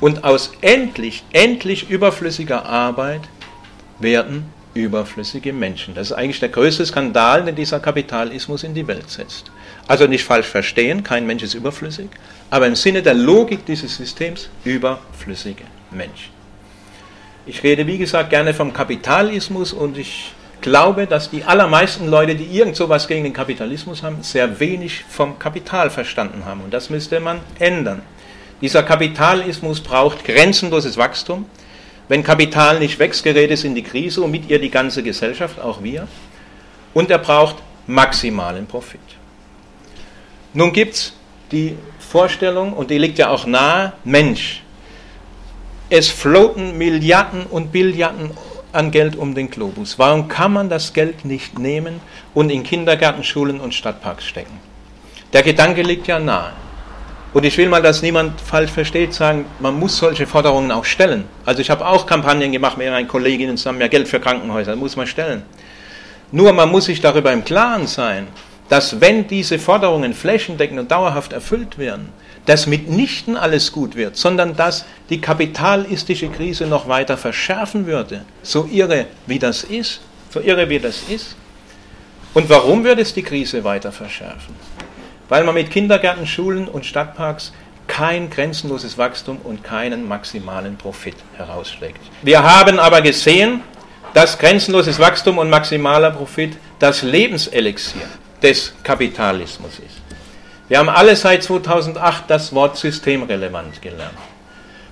und aus endlich, endlich überflüssiger Arbeit werden überflüssige Menschen. Das ist eigentlich der größte Skandal, den dieser Kapitalismus in die Welt setzt. Also nicht falsch verstehen, kein Mensch ist überflüssig, aber im Sinne der Logik dieses Systems überflüssige Menschen. Ich rede, wie gesagt, gerne vom Kapitalismus und ich glaube, dass die allermeisten Leute, die irgend sowas gegen den Kapitalismus haben, sehr wenig vom Kapital verstanden haben. Und das müsste man ändern. Dieser Kapitalismus braucht grenzenloses Wachstum. Wenn Kapital nicht wächst, gerät es in die Krise und mit ihr die ganze Gesellschaft, auch wir. Und er braucht maximalen Profit. Nun gibt es die Vorstellung, und die liegt ja auch nahe, Mensch, es floaten Milliarden und Billiarden an Geld um den Globus. Warum kann man das Geld nicht nehmen und in Kindergärten, Schulen und Stadtparks stecken? Der Gedanke liegt ja nahe. Und ich will mal, dass niemand falsch versteht, sagen, man muss solche Forderungen auch stellen. Also ich habe auch Kampagnen gemacht mit meinen Kolleginnen zusammen, mehr Geld für Krankenhäuser, muss man stellen. Nur man muss sich darüber im Klaren sein, dass wenn diese Forderungen flächendeckend und dauerhaft erfüllt werden, dass mitnichten alles gut wird, sondern dass die kapitalistische Krise noch weiter verschärfen würde, so irre wie das ist, so irre wie das ist. Und warum wird es die Krise weiter verschärfen? Weil man mit Kindergärten, Schulen und Stadtparks kein grenzenloses Wachstum und keinen maximalen Profit herausschlägt. Wir haben aber gesehen, dass grenzenloses Wachstum und maximaler Profit das Lebenselixier des Kapitalismus ist. Wir haben alle seit 2008 das Wort systemrelevant gelernt.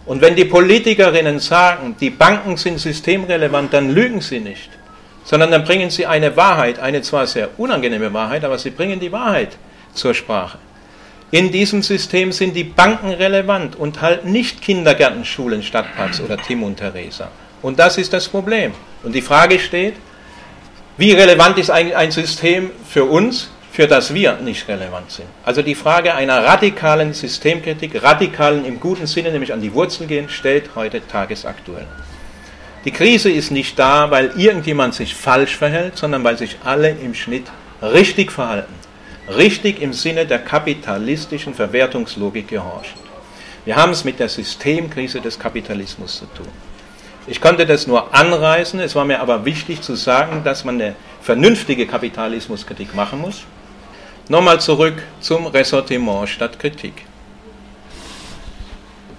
Und wenn die Politikerinnen sagen, die Banken sind systemrelevant, dann lügen sie nicht, sondern dann bringen sie eine Wahrheit, eine zwar sehr unangenehme Wahrheit, aber sie bringen die Wahrheit zur Sprache. In diesem System sind die Banken relevant und halt nicht Kindergärten, Schulen, Stadtparks oder Tim und Theresa. Und das ist das Problem. Und die Frage steht, wie relevant ist eigentlich ein System für uns, für das wir nicht relevant sind? Also die Frage einer radikalen Systemkritik, radikalen im guten Sinne, nämlich an die Wurzel gehen, stellt heute tagesaktuell. Die Krise ist nicht da, weil irgendjemand sich falsch verhält, sondern weil sich alle im Schnitt richtig verhalten. Richtig im Sinne der kapitalistischen Verwertungslogik gehorchen. Wir haben es mit der Systemkrise des Kapitalismus zu tun. Ich konnte das nur anreißen, es war mir aber wichtig zu sagen, dass man eine vernünftige Kapitalismuskritik machen muss. Nochmal zurück zum Ressortiment statt Kritik.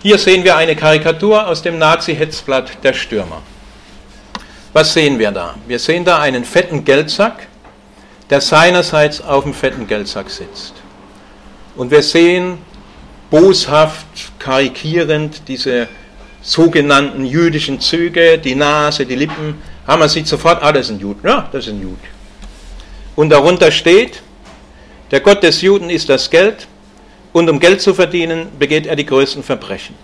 Hier sehen wir eine Karikatur aus dem Nazi-Hetzblatt Der Stürmer. Was sehen wir da? Wir sehen da einen fetten Geldsack, der seinerseits auf dem fetten Geldsack sitzt. Und wir sehen boshaft, karikierend diese sogenannten jüdischen Züge, die Nase, die Lippen, ah, man sieht sofort, ah, das ist ein Jude. Ja, das ist ein Jude. Und darunter steht, der Gott des Juden ist das Geld und um Geld zu verdienen, begeht er die größten Verbrechen.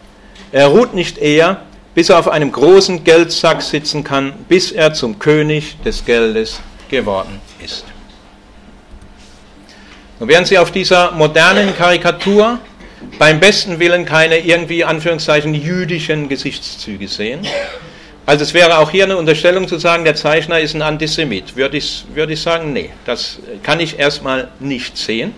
Er ruht nicht eher, bis er auf einem großen Geldsack sitzen kann, bis er zum König des Geldes geworden ist. Und während Sie auf dieser modernen Karikatur beim besten Willen keine irgendwie Anführungszeichen jüdischen Gesichtszüge sehen. Also es wäre auch hier eine Unterstellung zu sagen, der Zeichner ist ein Antisemit. Würde ich, würde ich sagen, nee, das kann ich erstmal nicht sehen.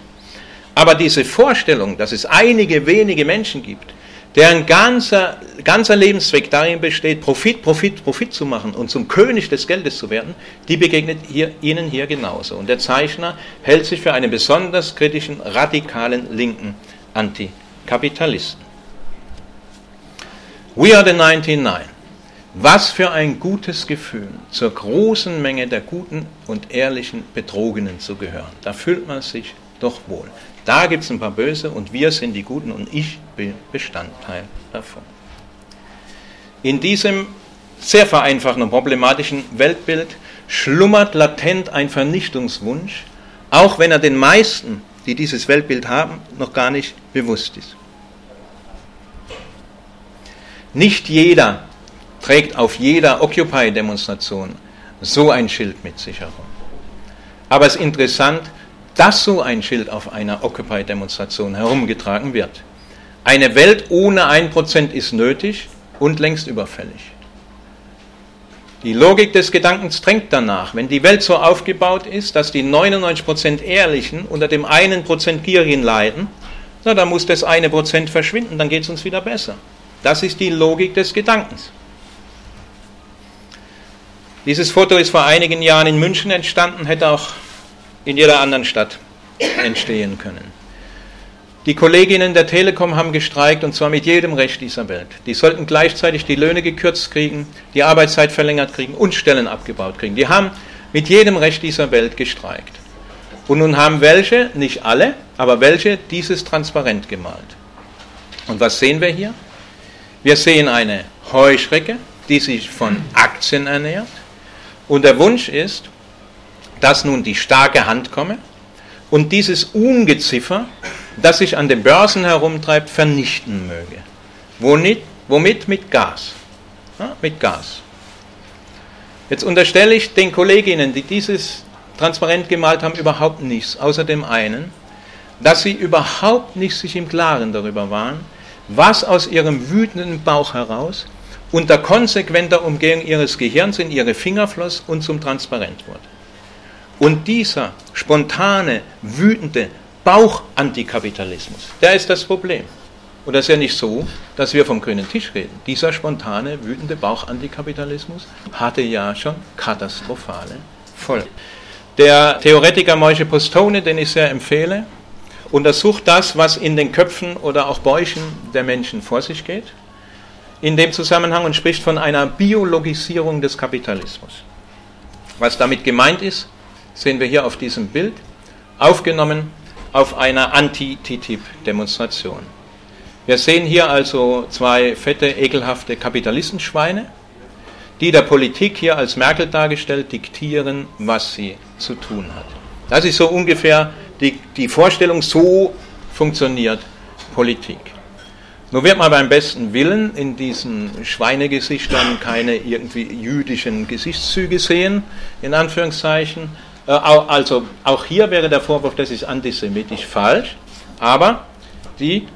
Aber diese Vorstellung, dass es einige wenige Menschen gibt, deren ganzer, ganzer Lebenszweck darin besteht, Profit, Profit, Profit zu machen und zum König des Geldes zu werden, die begegnet hier, ihnen hier genauso. Und der Zeichner hält sich für einen besonders kritischen, radikalen linken Antikapitalisten. We are the 99. Was für ein gutes Gefühl, zur großen Menge der guten und ehrlichen Betrogenen zu gehören. Da fühlt man sich doch wohl. Da gibt es ein paar Böse und wir sind die Guten und ich bin Bestandteil davon. In diesem sehr vereinfachten und problematischen Weltbild schlummert latent ein Vernichtungswunsch, auch wenn er den meisten die dieses Weltbild haben, noch gar nicht bewusst ist. Nicht jeder trägt auf jeder Occupy-Demonstration so ein Schild mit sich herum. Aber es ist interessant, dass so ein Schild auf einer Occupy-Demonstration herumgetragen wird. Eine Welt ohne 1% ist nötig und längst überfällig. Die Logik des Gedankens drängt danach, wenn die Welt so aufgebaut ist, dass die 99% Ehrlichen unter dem einen Prozent Gierigen leiden, na, dann muss das eine Prozent verschwinden, dann geht es uns wieder besser. Das ist die Logik des Gedankens. Dieses Foto ist vor einigen Jahren in München entstanden, hätte auch in jeder anderen Stadt entstehen können. Die Kolleginnen der Telekom haben gestreikt und zwar mit jedem Recht dieser Welt. Die sollten gleichzeitig die Löhne gekürzt kriegen, die Arbeitszeit verlängert kriegen und Stellen abgebaut kriegen. Die haben mit jedem Recht dieser Welt gestreikt. Und nun haben welche, nicht alle, aber welche dieses transparent gemalt. Und was sehen wir hier? Wir sehen eine Heuschrecke, die sich von Aktien ernährt. Und der Wunsch ist, dass nun die starke Hand komme und dieses Ungeziffer das sich an den Börsen herumtreibt, vernichten möge. Womit? Womit? Mit Gas. Ja, mit Gas. Jetzt unterstelle ich den Kolleginnen, die dieses transparent gemalt haben, überhaupt nichts, außer dem einen, dass sie überhaupt nicht sich im Klaren darüber waren, was aus ihrem wütenden Bauch heraus unter konsequenter Umgehung ihres Gehirns in ihre Finger floss und zum Transparent wurde. Und dieser spontane, wütende, Bauch-Antikapitalismus. Der ist das Problem. Und das ist ja nicht so, dass wir vom grünen Tisch reden. Dieser spontane, wütende Bauch-Antikapitalismus hatte ja schon katastrophale Folgen. Der Theoretiker Moishe Postone, den ich sehr empfehle, untersucht das, was in den Köpfen oder auch Bäuchen der Menschen vor sich geht, in dem Zusammenhang und spricht von einer Biologisierung des Kapitalismus. Was damit gemeint ist, sehen wir hier auf diesem Bild, aufgenommen auf einer Anti-TTIP-Demonstration. Wir sehen hier also zwei fette, ekelhafte Kapitalistenschweine, die der Politik hier als Merkel dargestellt diktieren, was sie zu tun hat. Das ist so ungefähr die, die Vorstellung, so funktioniert Politik. Nur wird man beim besten Willen in diesen Schweinegesichtern keine irgendwie jüdischen Gesichtszüge sehen, in Anführungszeichen. Äh, also auch hier wäre der Vorwurf, das ist antisemitisch falsch, aber die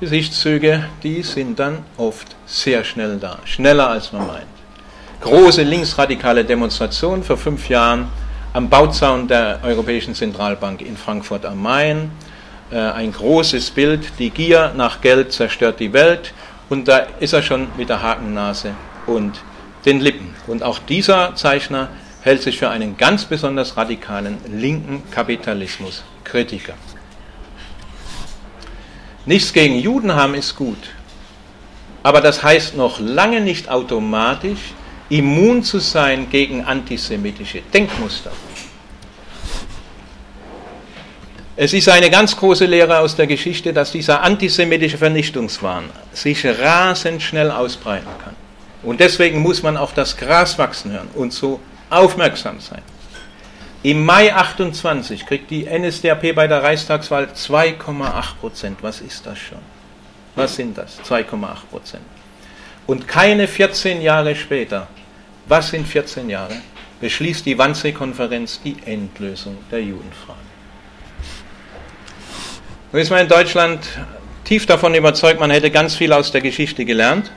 Gesichtszüge, die sind dann oft sehr schnell da, schneller als man meint. Große linksradikale Demonstration vor fünf Jahren am Bauzaun der Europäischen Zentralbank in Frankfurt am Main äh, ein großes Bild, die Gier nach Geld zerstört die Welt und da ist er schon mit der Hakennase und den Lippen. Und auch dieser Zeichner hält sich für einen ganz besonders radikalen linken Kapitalismus-Kritiker. Nichts gegen Juden haben ist gut, aber das heißt noch lange nicht automatisch, immun zu sein gegen antisemitische Denkmuster. Es ist eine ganz große Lehre aus der Geschichte, dass dieser antisemitische Vernichtungswahn sich rasend schnell ausbreiten kann. Und deswegen muss man auf das Gras wachsen hören und so aufmerksam sein. Im Mai 28 kriegt die NSDAP bei der Reichstagswahl 2,8 Prozent. Was ist das schon? Was sind das? 2,8 Prozent. Und keine 14 Jahre später, was sind 14 Jahre, beschließt die Wannsee-Konferenz die Endlösung der Judenfrage. Nun ist man in Deutschland tief davon überzeugt, man hätte ganz viel aus der Geschichte gelernt.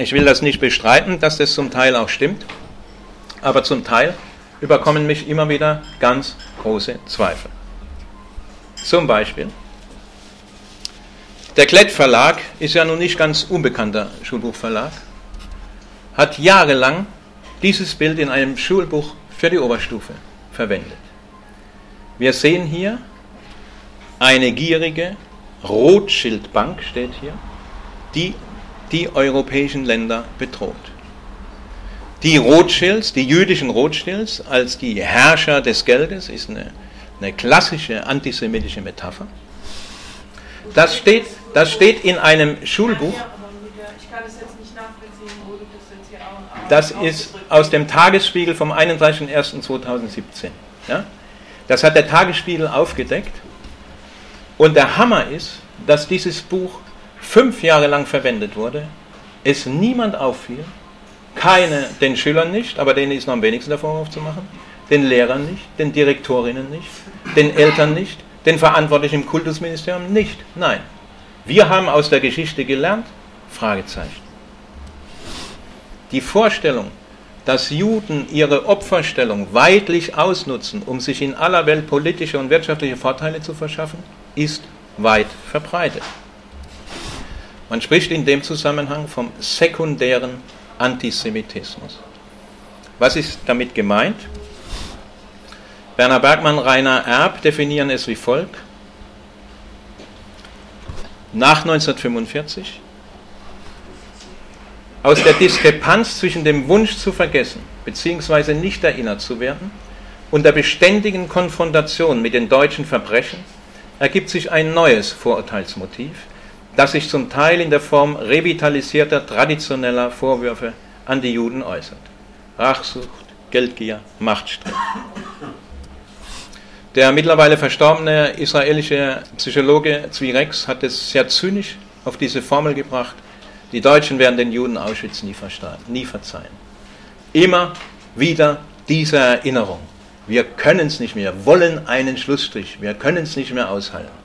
Ich will das nicht bestreiten, dass das zum Teil auch stimmt, aber zum Teil überkommen mich immer wieder ganz große Zweifel. Zum Beispiel, der Klett Verlag ist ja nun nicht ganz unbekannter Schulbuchverlag, hat jahrelang dieses Bild in einem Schulbuch für die Oberstufe verwendet. Wir sehen hier eine gierige Rothschildbank, steht hier, die die europäischen Länder bedroht. Die Rothschilds, die jüdischen Rothschilds als die Herrscher des Geldes, ist eine, eine klassische antisemitische Metapher. Das steht, das steht in einem Schulbuch. Das ist aus dem Tagesspiegel vom 31.01.2017. Ja? Das hat der Tagesspiegel aufgedeckt. Und der Hammer ist, dass dieses Buch fünf Jahre lang verwendet wurde, es niemand auffiel, keine, den Schülern nicht, aber denen ist noch am wenigsten davon aufzumachen, den Lehrern nicht, den Direktorinnen nicht, den Eltern nicht, den Verantwortlichen im Kultusministerium nicht. Nein, wir haben aus der Geschichte gelernt, Fragezeichen. Die Vorstellung, dass Juden ihre Opferstellung weitlich ausnutzen, um sich in aller Welt politische und wirtschaftliche Vorteile zu verschaffen, ist weit verbreitet. Man spricht in dem Zusammenhang vom sekundären Antisemitismus. Was ist damit gemeint? Werner Bergmann, Rainer Erb definieren es wie folgt. Nach 1945 aus der Diskrepanz zwischen dem Wunsch zu vergessen bzw. nicht erinnert zu werden und der beständigen Konfrontation mit den deutschen Verbrechen ergibt sich ein neues Vorurteilsmotiv, das sich zum Teil in der Form revitalisierter traditioneller Vorwürfe an die Juden äußert. Rachsucht, Geldgier, Machtstreit. Der mittlerweile verstorbene israelische Psychologe Zwirex hat es sehr zynisch auf diese Formel gebracht, die Deutschen werden den Juden Auschwitz nie, nie verzeihen. Immer wieder diese Erinnerung. Wir können es nicht mehr, wollen einen Schlussstrich, wir können es nicht mehr aushalten.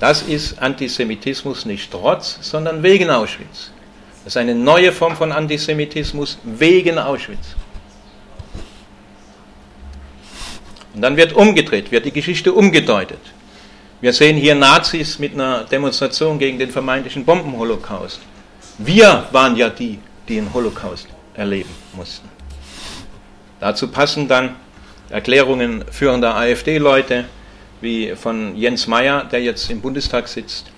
Das ist Antisemitismus nicht trotz, sondern wegen Auschwitz. Das ist eine neue Form von Antisemitismus wegen Auschwitz. Und dann wird umgedreht, wird die Geschichte umgedeutet. Wir sehen hier Nazis mit einer Demonstration gegen den vermeintlichen Bombenholocaust. Wir waren ja die, die den Holocaust erleben mussten. Dazu passen dann Erklärungen führender AfD-Leute, wie von Jens Meyer, der jetzt im Bundestag sitzt.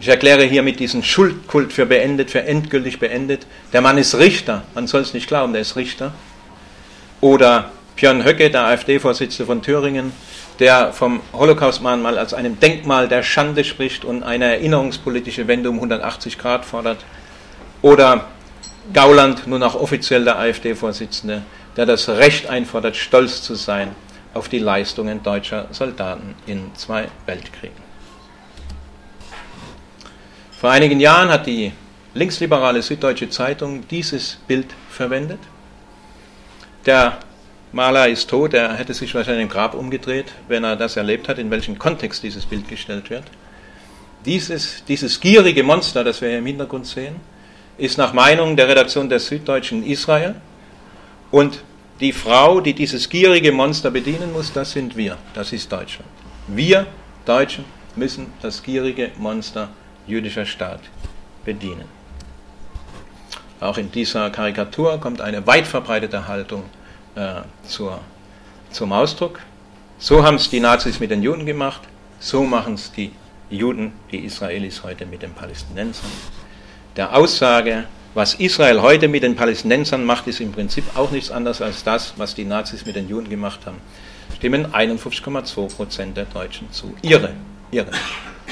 Ich erkläre hiermit diesen Schuldkult für beendet, für endgültig beendet. Der Mann ist Richter, man soll es nicht glauben, der ist Richter. Oder Björn Höcke, der AfD-Vorsitzende von Thüringen, der vom Holocaust-Mahnmal als einem Denkmal der Schande spricht und eine erinnerungspolitische Wende um 180 Grad fordert. Oder Gauland, nun auch offiziell der AfD-Vorsitzende, der das Recht einfordert, stolz zu sein auf die Leistungen deutscher Soldaten in zwei Weltkriegen. Vor einigen Jahren hat die linksliberale Süddeutsche Zeitung dieses Bild verwendet. Der Maler ist tot, er hätte sich wahrscheinlich im Grab umgedreht, wenn er das erlebt hat, in welchem Kontext dieses Bild gestellt wird. Dieses, dieses gierige Monster, das wir hier im Hintergrund sehen, ist nach Meinung der Redaktion der Süddeutschen Israel. Und die Frau, die dieses gierige Monster bedienen muss, das sind wir, das ist Deutschland. Wir Deutschen müssen das gierige Monster jüdischer Staat bedienen. Auch in dieser Karikatur kommt eine weit verbreitete Haltung äh, zur, zum Ausdruck. So haben es die Nazis mit den Juden gemacht, so machen es die Juden, die Israelis heute mit den Palästinensern. Der Aussage, was Israel heute mit den Palästinensern macht, ist im Prinzip auch nichts anderes als das, was die Nazis mit den Juden gemacht haben. Stimmen 51,2 Prozent der Deutschen zu. Ihre, ihre.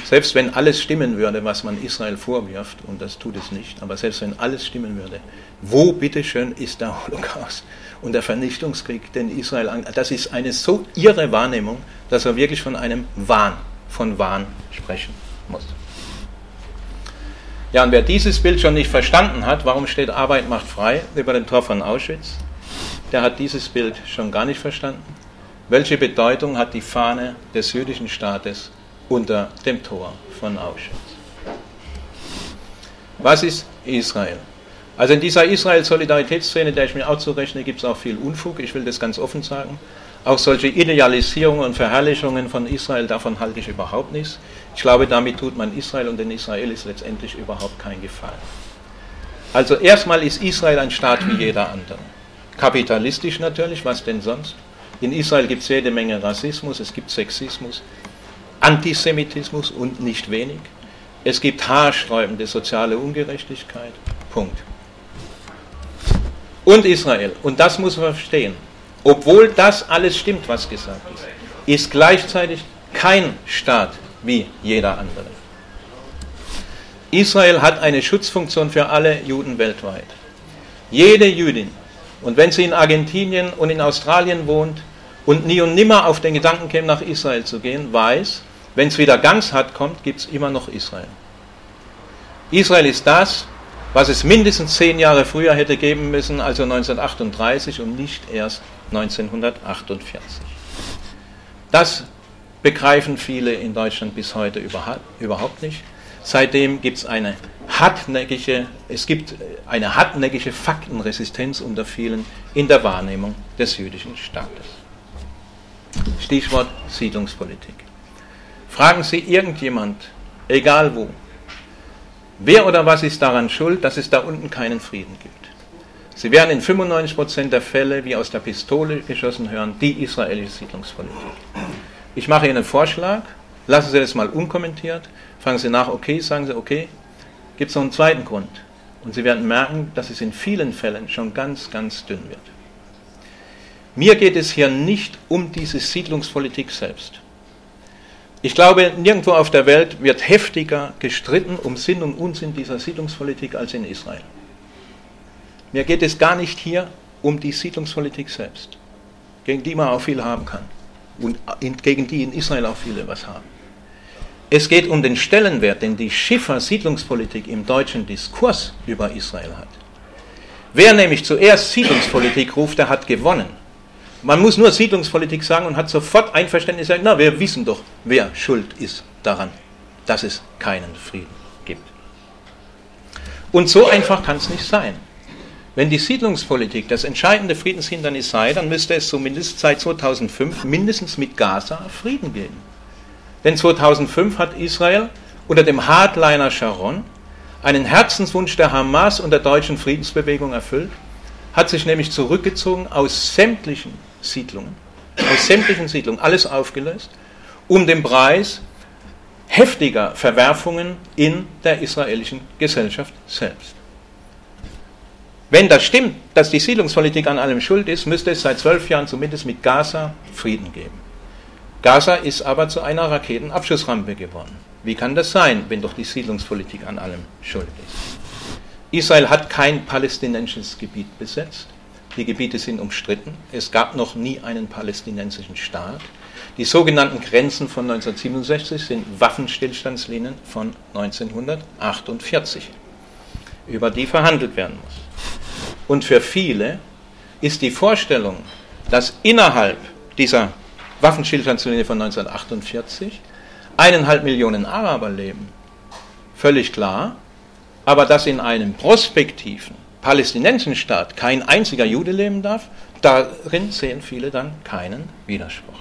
Selbst wenn alles stimmen würde, was man Israel vorwirft, und das tut es nicht, aber selbst wenn alles stimmen würde, wo bitteschön ist der Holocaust und der Vernichtungskrieg, den Israel an, das ist eine so irre Wahrnehmung, dass er wirklich von einem Wahn, von Wahn sprechen muss. Ja, und wer dieses Bild schon nicht verstanden hat, warum steht Arbeit macht frei über dem Tor von Auschwitz, der hat dieses Bild schon gar nicht verstanden. Welche Bedeutung hat die Fahne des jüdischen Staates unter dem Tor von Auschwitz. Was ist Israel? Also in dieser Israel-Solidaritätsszene, der ich mir auch zurechne, gibt es auch viel Unfug, ich will das ganz offen sagen. Auch solche Idealisierungen und Verherrlichungen von Israel, davon halte ich überhaupt nichts. Ich glaube, damit tut man Israel und den Israelis letztendlich überhaupt keinen Gefallen. Also erstmal ist Israel ein Staat wie jeder andere. Kapitalistisch natürlich, was denn sonst? In Israel gibt es jede Menge Rassismus, es gibt Sexismus, Antisemitismus und nicht wenig. Es gibt haarsträubende soziale Ungerechtigkeit. Punkt. Und Israel, und das muss man verstehen, obwohl das alles stimmt, was gesagt ist, ist gleichzeitig kein Staat wie jeder andere. Israel hat eine Schutzfunktion für alle Juden weltweit. Jede Jüdin, und wenn sie in Argentinien und in Australien wohnt und nie und nimmer auf den Gedanken käme, nach Israel zu gehen, weiß, wenn es wieder ganz hart kommt, gibt es immer noch Israel. Israel ist das, was es mindestens zehn Jahre früher hätte geben müssen, also 1938 und nicht erst 1948. Das begreifen viele in Deutschland bis heute überhaupt nicht. Seitdem gibt es eine hartnäckige, es gibt eine hartnäckige Faktenresistenz unter vielen in der Wahrnehmung des jüdischen Staates. Stichwort Siedlungspolitik. Fragen Sie irgendjemand, egal wo, wer oder was ist daran schuld, dass es da unten keinen Frieden gibt. Sie werden in 95% der Fälle, wie aus der Pistole geschossen hören, die israelische Siedlungspolitik. Ich mache Ihnen einen Vorschlag, lassen Sie das mal unkommentiert, fragen Sie nach, okay, sagen Sie, okay, gibt es noch einen zweiten Grund? Und Sie werden merken, dass es in vielen Fällen schon ganz, ganz dünn wird. Mir geht es hier nicht um diese Siedlungspolitik selbst. Ich glaube, nirgendwo auf der Welt wird heftiger gestritten um Sinn und Unsinn dieser Siedlungspolitik als in Israel. Mir geht es gar nicht hier um die Siedlungspolitik selbst, gegen die man auch viel haben kann und gegen die in Israel auch viele was haben. Es geht um den Stellenwert, den die Schiffer-Siedlungspolitik im deutschen Diskurs über Israel hat. Wer nämlich zuerst Siedlungspolitik ruft, der hat gewonnen. Man muss nur Siedlungspolitik sagen und hat sofort Einverständnis sagen, na, wir wissen doch, wer schuld ist daran, dass es keinen Frieden gibt. Und so einfach kann es nicht sein. Wenn die Siedlungspolitik das entscheidende Friedenshindernis sei, dann müsste es zumindest seit 2005 mindestens mit Gaza Frieden geben. Denn 2005 hat Israel unter dem Hardliner Sharon einen Herzenswunsch der Hamas und der deutschen Friedensbewegung erfüllt, hat sich nämlich zurückgezogen aus sämtlichen Siedlungen, aus sämtlichen Siedlungen, alles aufgelöst, um den Preis heftiger Verwerfungen in der israelischen Gesellschaft selbst. Wenn das stimmt, dass die Siedlungspolitik an allem schuld ist, müsste es seit zwölf Jahren zumindest mit Gaza Frieden geben. Gaza ist aber zu einer Raketenabschussrampe geworden. Wie kann das sein, wenn doch die Siedlungspolitik an allem schuld ist? Israel hat kein palästinensisches Gebiet besetzt Die Gebiete sind umstritten. Es gab noch nie einen palästinensischen Staat. Die sogenannten Grenzen von 1967 sind Waffenstillstandslinien von 1948, über die verhandelt werden muss. Und für viele ist die Vorstellung, dass innerhalb dieser Waffenstillstandslinie von 1948 eineinhalb Millionen Araber leben, völlig klar, aber dass in einem prospektiven palästinensischen Staat kein einziger Jude leben darf, darin sehen viele dann keinen Widerspruch.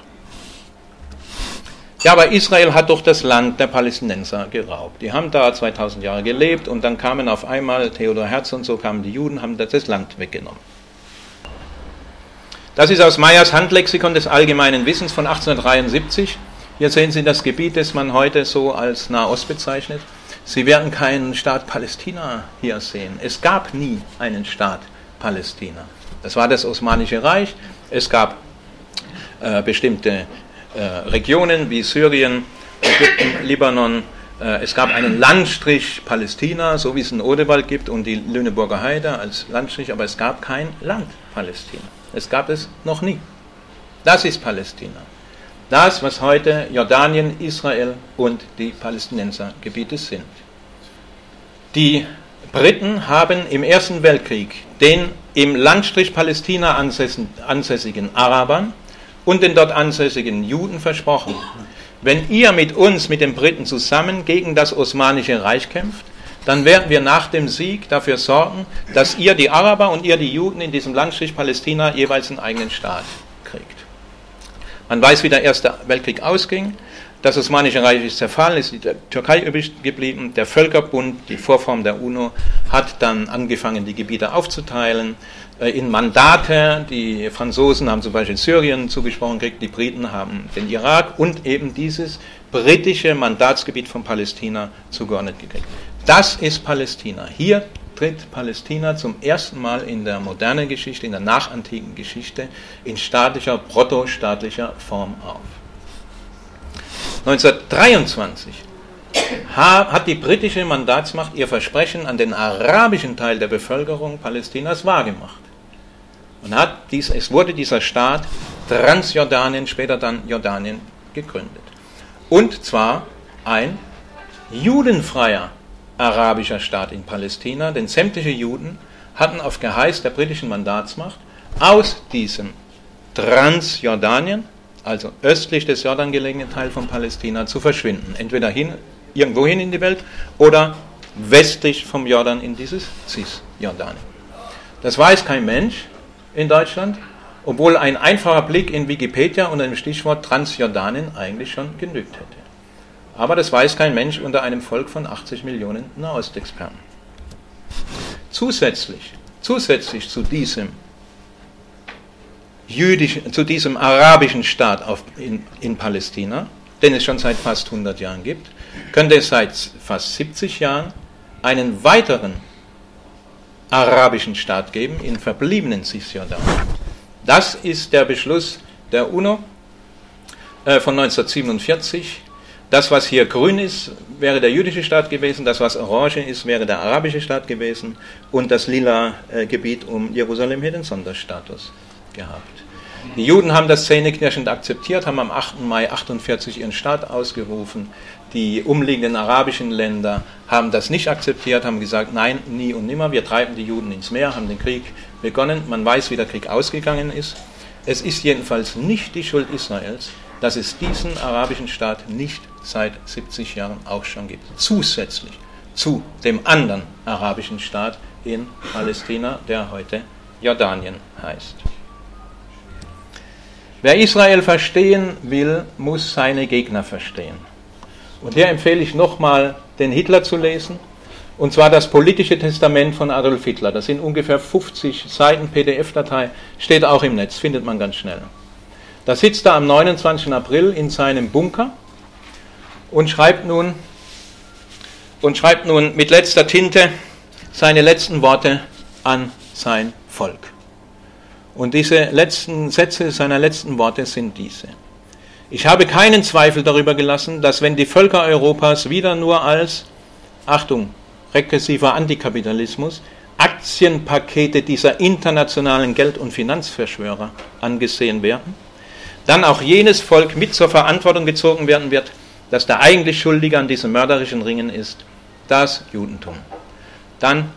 Ja, aber Israel hat doch das Land der Palästinenser geraubt. Die haben da 2000 Jahre gelebt und dann kamen auf einmal Theodor Herz und so kamen die Juden, haben das Land weggenommen. Das ist aus Meyers Handlexikon des allgemeinen Wissens von 1873. Hier sehen Sie das Gebiet, das man heute so als Nahost bezeichnet. Sie werden keinen Staat Palästina hier sehen. Es gab nie einen Staat Palästina. Das war das Osmanische Reich. Es gab äh, bestimmte äh, Regionen wie Syrien, Ägypten, Libanon. Äh, es gab einen Landstrich Palästina, so wie es einen Odewald gibt und die Lüneburger Heide als Landstrich, aber es gab kein Land Palästina. Es gab es noch nie. Das ist Palästina. Das, was heute Jordanien, Israel und die Palästinensergebiete sind. Die Briten haben im Ersten Weltkrieg den im Landstrich Palästina ansässigen Arabern und den dort ansässigen Juden versprochen, wenn ihr mit uns, mit den Briten zusammen gegen das Osmanische Reich kämpft, dann werden wir nach dem Sieg dafür sorgen, dass ihr die Araber und ihr die Juden in diesem Landstrich Palästina jeweils einen eigenen Staat. Man weiß, wie der Erste Weltkrieg ausging. Das Osmanische Reich ist zerfallen, ist die Türkei übrig geblieben. Der Völkerbund, die Vorform der UNO, hat dann angefangen, die Gebiete aufzuteilen äh, in Mandate. Die Franzosen haben zum Beispiel Syrien zugesprochen gekriegt, die Briten haben den Irak und eben dieses britische Mandatsgebiet von Palästina zugeordnet gekriegt. Das ist Palästina. Hier tritt Palästina zum ersten Mal in der modernen Geschichte, in der nachantiken Geschichte, in staatlicher, protostaatlicher Form auf. 1923 hat die britische Mandatsmacht ihr Versprechen an den arabischen Teil der Bevölkerung Palästinas wahrgemacht. Und hat dies, es wurde dieser Staat Transjordanien, später dann Jordanien, gegründet. Und zwar ein judenfreier arabischer Staat in Palästina, denn sämtliche Juden hatten auf Geheiß der britischen Mandatsmacht aus diesem Transjordanien, also östlich des Jordan gelegenen Teil von Palästina, zu verschwinden. Entweder hin, irgendwohin in die Welt oder westlich vom Jordan in dieses Cisjordanien. Das weiß kein Mensch in Deutschland, obwohl ein einfacher Blick in Wikipedia unter dem Stichwort Transjordanien eigentlich schon genügt hätte. Aber das weiß kein Mensch unter einem Volk von 80 Millionen Nahostexperten. Zusätzlich, zusätzlich zu diesem jüdischen, zu diesem arabischen Staat auf, in, in Palästina, den es schon seit fast 100 Jahren gibt, könnte es seit fast 70 Jahren einen weiteren arabischen Staat geben in verbliebenen Cisjordanien. Das ist der Beschluss der UNO äh, von 1947 das, was hier grün ist, wäre der jüdische Staat gewesen, das, was orange ist, wäre der arabische Staat gewesen und das lila äh, Gebiet um Jerusalem hätte den Sonderstatus gehabt. Die Juden haben das zähneknirschend akzeptiert, haben am 8. Mai 1948 ihren Staat ausgerufen. Die umliegenden arabischen Länder haben das nicht akzeptiert, haben gesagt, nein, nie und nimmer, wir treiben die Juden ins Meer, haben den Krieg begonnen. Man weiß, wie der Krieg ausgegangen ist. Es ist jedenfalls nicht die Schuld Israels, dass es diesen arabischen Staat nicht seit 70 Jahren auch schon gibt. Zusätzlich zu dem anderen arabischen Staat in Palästina, der heute Jordanien heißt. Wer Israel verstehen will, muss seine Gegner verstehen. Und hier empfehle ich nochmal, den Hitler zu lesen, und zwar das politische Testament von Adolf Hitler. Das sind ungefähr 50 Seiten PDF-Datei, steht auch im Netz, findet man ganz schnell. Da sitzt er am 29. April in seinem Bunker und schreibt nun, und schreibt nun mit letzter Tinte seine letzten Worte an sein Volk. Und diese letzten Sätze seiner letzten Worte sind diese. Ich habe keinen Zweifel darüber gelassen, dass wenn die Völker Europas wieder nur als, Achtung, regressiver Antikapitalismus, Aktienpakete dieser internationalen Geld- und Finanzverschwörer angesehen werden, dann auch jenes Volk mit zur Verantwortung gezogen werden wird, dass der eigentlich Schuldige an diesem mörderischen Ringen ist, das Judentum. Dann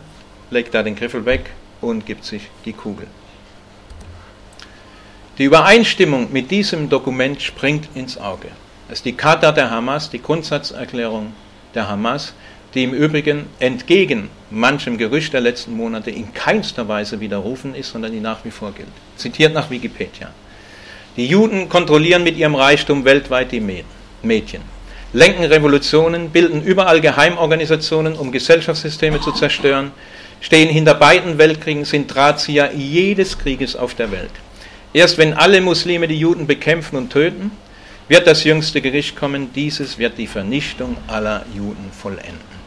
legt er den Griffel weg und gibt sich die Kugel. Die Übereinstimmung mit diesem Dokument springt ins Auge. Das ist die Charta der Hamas, die Grundsatzerklärung der Hamas, die im Übrigen entgegen manchem Gerücht der letzten Monate in keinster Weise widerrufen ist, sondern die nach wie vor gilt. Zitiert nach Wikipedia. Die Juden kontrollieren mit ihrem Reichtum weltweit die Medien, lenken Revolutionen, bilden überall Geheimorganisationen, um Gesellschaftssysteme zu zerstören, stehen hinter beiden Weltkriegen, sind Drahtzieher jedes Krieges auf der Welt. Erst wenn alle Muslime die Juden bekämpfen und töten, wird das jüngste Gericht kommen. Dieses wird die Vernichtung aller Juden vollenden.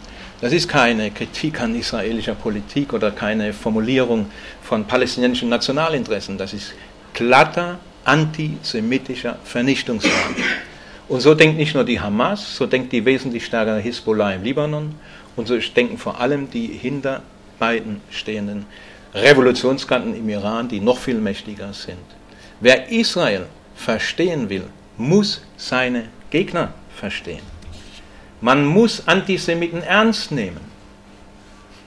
Das ist keine Kritik an israelischer Politik oder keine Formulierung von palästinensischen Nationalinteressen. Das ist glatter antisemitischer Vernichtungswahn. Und so denkt nicht nur die Hamas, so denkt die wesentlich stärkere Hisbollah im Libanon und so denken vor allem die hinter beiden stehenden Revolutionskanten im Iran, die noch viel mächtiger sind. Wer Israel verstehen will, muss seine Gegner verstehen. Man muss Antisemiten ernst nehmen.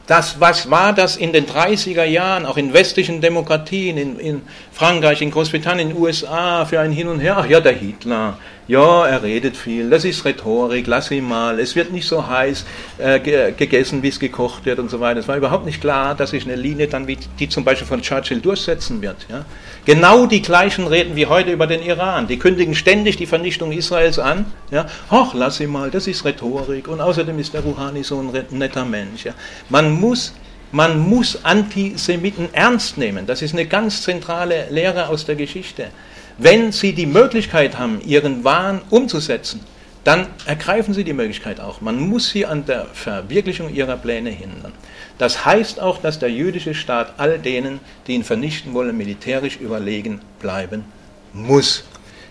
Das, was war das in den 30er Jahren, auch in westlichen Demokratien, in, in Frankreich, in Großbritannien, in den USA, für ein Hin und Her? Ach ja, der Hitler, ja, er redet viel, das ist Rhetorik, lass ihn mal, es wird nicht so heiß äh, gegessen, wie es gekocht wird und so weiter. Es war überhaupt nicht klar, dass sich eine Linie dann wie die zum Beispiel von Churchill durchsetzen wird. Ja? Genau die gleichen reden wie heute über den Iran. Die kündigen ständig die Vernichtung Israels an. Ja? Ach, lass ihn mal, das ist Rhetorik und außerdem ist der Rouhani so ein netter Mensch. Ja? Man muss man muss Antisemiten ernst nehmen. Das ist eine ganz zentrale Lehre aus der Geschichte. Wenn Sie die Möglichkeit haben, Ihren Wahn umzusetzen, dann ergreifen Sie die Möglichkeit auch. Man muss Sie an der Verwirklichung Ihrer Pläne hindern. Das heißt auch, dass der jüdische Staat all denen, die ihn vernichten wollen, militärisch überlegen bleiben muss.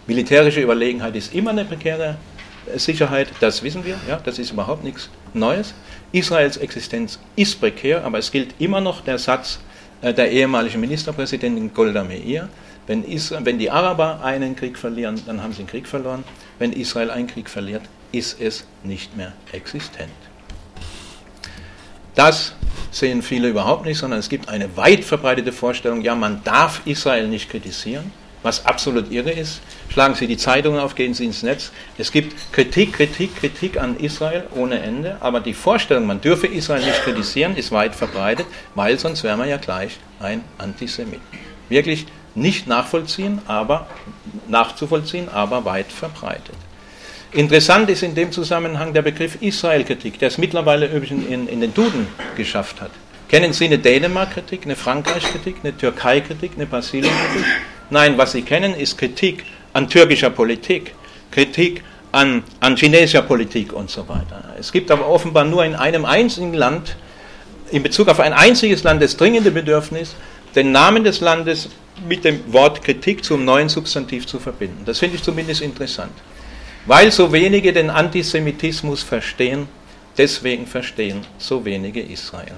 Militärische Überlegenheit ist immer eine prekäre Sicherheit, das wissen wir, ja, das ist überhaupt nichts Neues. Israels Existenz ist prekär, aber es gilt immer noch der Satz äh, der ehemaligen Ministerpräsidentin Golda Meir, wenn, Israel, wenn die Araber einen Krieg verlieren, dann haben sie einen Krieg verloren. Wenn Israel einen Krieg verliert, ist es nicht mehr existent. Das sehen viele überhaupt nicht, sondern es gibt eine weit verbreitete Vorstellung, ja, man darf Israel nicht kritisieren, was absolut irre ist. Schlagen Sie die Zeitungen auf, gehen Sie ins Netz. Es gibt Kritik, Kritik, Kritik an Israel ohne Ende, aber die Vorstellung, man dürfe Israel nicht kritisieren, ist weit verbreitet, weil sonst wäre man ja gleich ein Antisemit. Wirklich nicht nachvollziehen, aber nachzuvollziehen, aber weit verbreitet. Interessant ist in dem Zusammenhang der Begriff Israel-Kritik, der es mittlerweile in, in den Duden geschafft hat. Kennen Sie eine Dänemark-Kritik, eine Frankreich-Kritik, eine Türkei-Kritik, eine Brasilien-Kritik? Nein, was Sie kennen, ist Kritik an türkischer Politik, Kritik an, an chinesischer Politik und so weiter. Es gibt aber offenbar nur in einem einzigen Land, in Bezug auf ein einziges Land, das dringende Bedürfnis, den Namen des Landes mit dem Wort Kritik zum neuen Substantiv zu verbinden. Das finde ich zumindest interessant. Weil so wenige den Antisemitismus verstehen, deswegen verstehen so wenige Israel.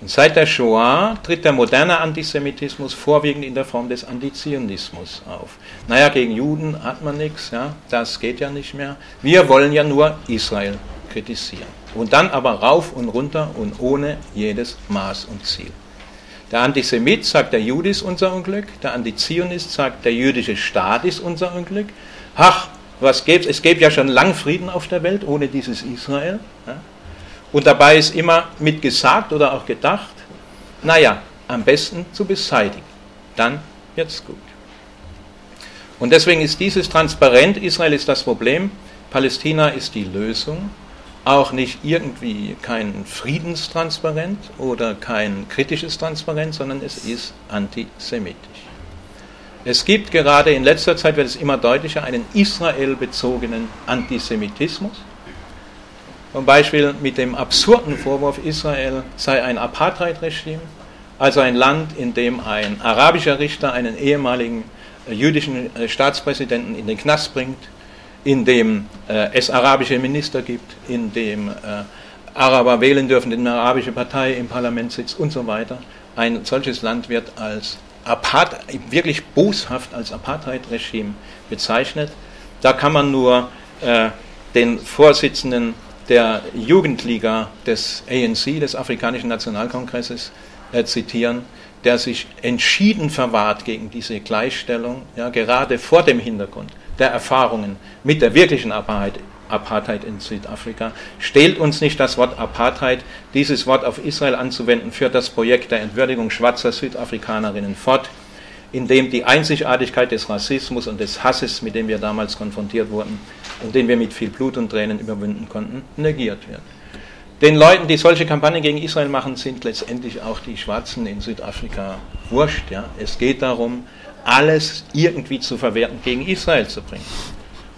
Und seit der Shoah tritt der moderne Antisemitismus vorwiegend in der Form des Antizionismus auf. Naja, gegen Juden hat man nichts, ja, das geht ja nicht mehr. Wir wollen ja nur Israel kritisieren. Und dann aber rauf und runter und ohne jedes Maß und Ziel. Der Antisemit sagt, der Jude ist unser Unglück. Der Antizionist sagt, der jüdische Staat ist unser Unglück. Ach, was gäbe es? gäbe ja schon lang Frieden auf der Welt ohne dieses Israel. Und dabei ist immer mit gesagt oder auch gedacht, naja, am besten zu beseitigen. Dann wird es gut. Und deswegen ist dieses transparent, Israel ist das Problem, Palästina ist die Lösung auch nicht irgendwie kein Friedenstransparent oder kein kritisches Transparent, sondern es ist antisemitisch. Es gibt gerade in letzter Zeit, wird es immer deutlicher, einen israelbezogenen Antisemitismus. Zum Beispiel mit dem absurden Vorwurf, Israel sei ein Apartheid-Regime, also ein Land, in dem ein arabischer Richter einen ehemaligen jüdischen Staatspräsidenten in den Knast bringt, in dem äh, es arabische Minister gibt, in dem äh, Araber wählen dürfen, in eine arabische Partei im Parlament sitzt und so weiter. Ein solches Land wird als Apart wirklich boshaft als Apartheid-Regime bezeichnet. Da kann man nur äh, den Vorsitzenden der Jugendliga des ANC, des Afrikanischen Nationalkongresses, äh, zitieren, der sich entschieden verwahrt gegen diese Gleichstellung, ja, gerade vor dem Hintergrund der Erfahrungen mit der wirklichen Apartheid, Apartheid in Südafrika. Stehlt uns nicht das Wort Apartheid, dieses Wort auf Israel anzuwenden, führt das Projekt der Entwürdigung schwarzer Südafrikanerinnen fort, indem die Einzigartigkeit des Rassismus und des Hasses, mit dem wir damals konfrontiert wurden und den wir mit viel Blut und Tränen überwinden konnten, negiert wird. Den Leuten, die solche Kampagnen gegen Israel machen, sind letztendlich auch die Schwarzen in Südafrika wurscht. Ja. Es geht darum, alles irgendwie zu verwerten, gegen Israel zu bringen.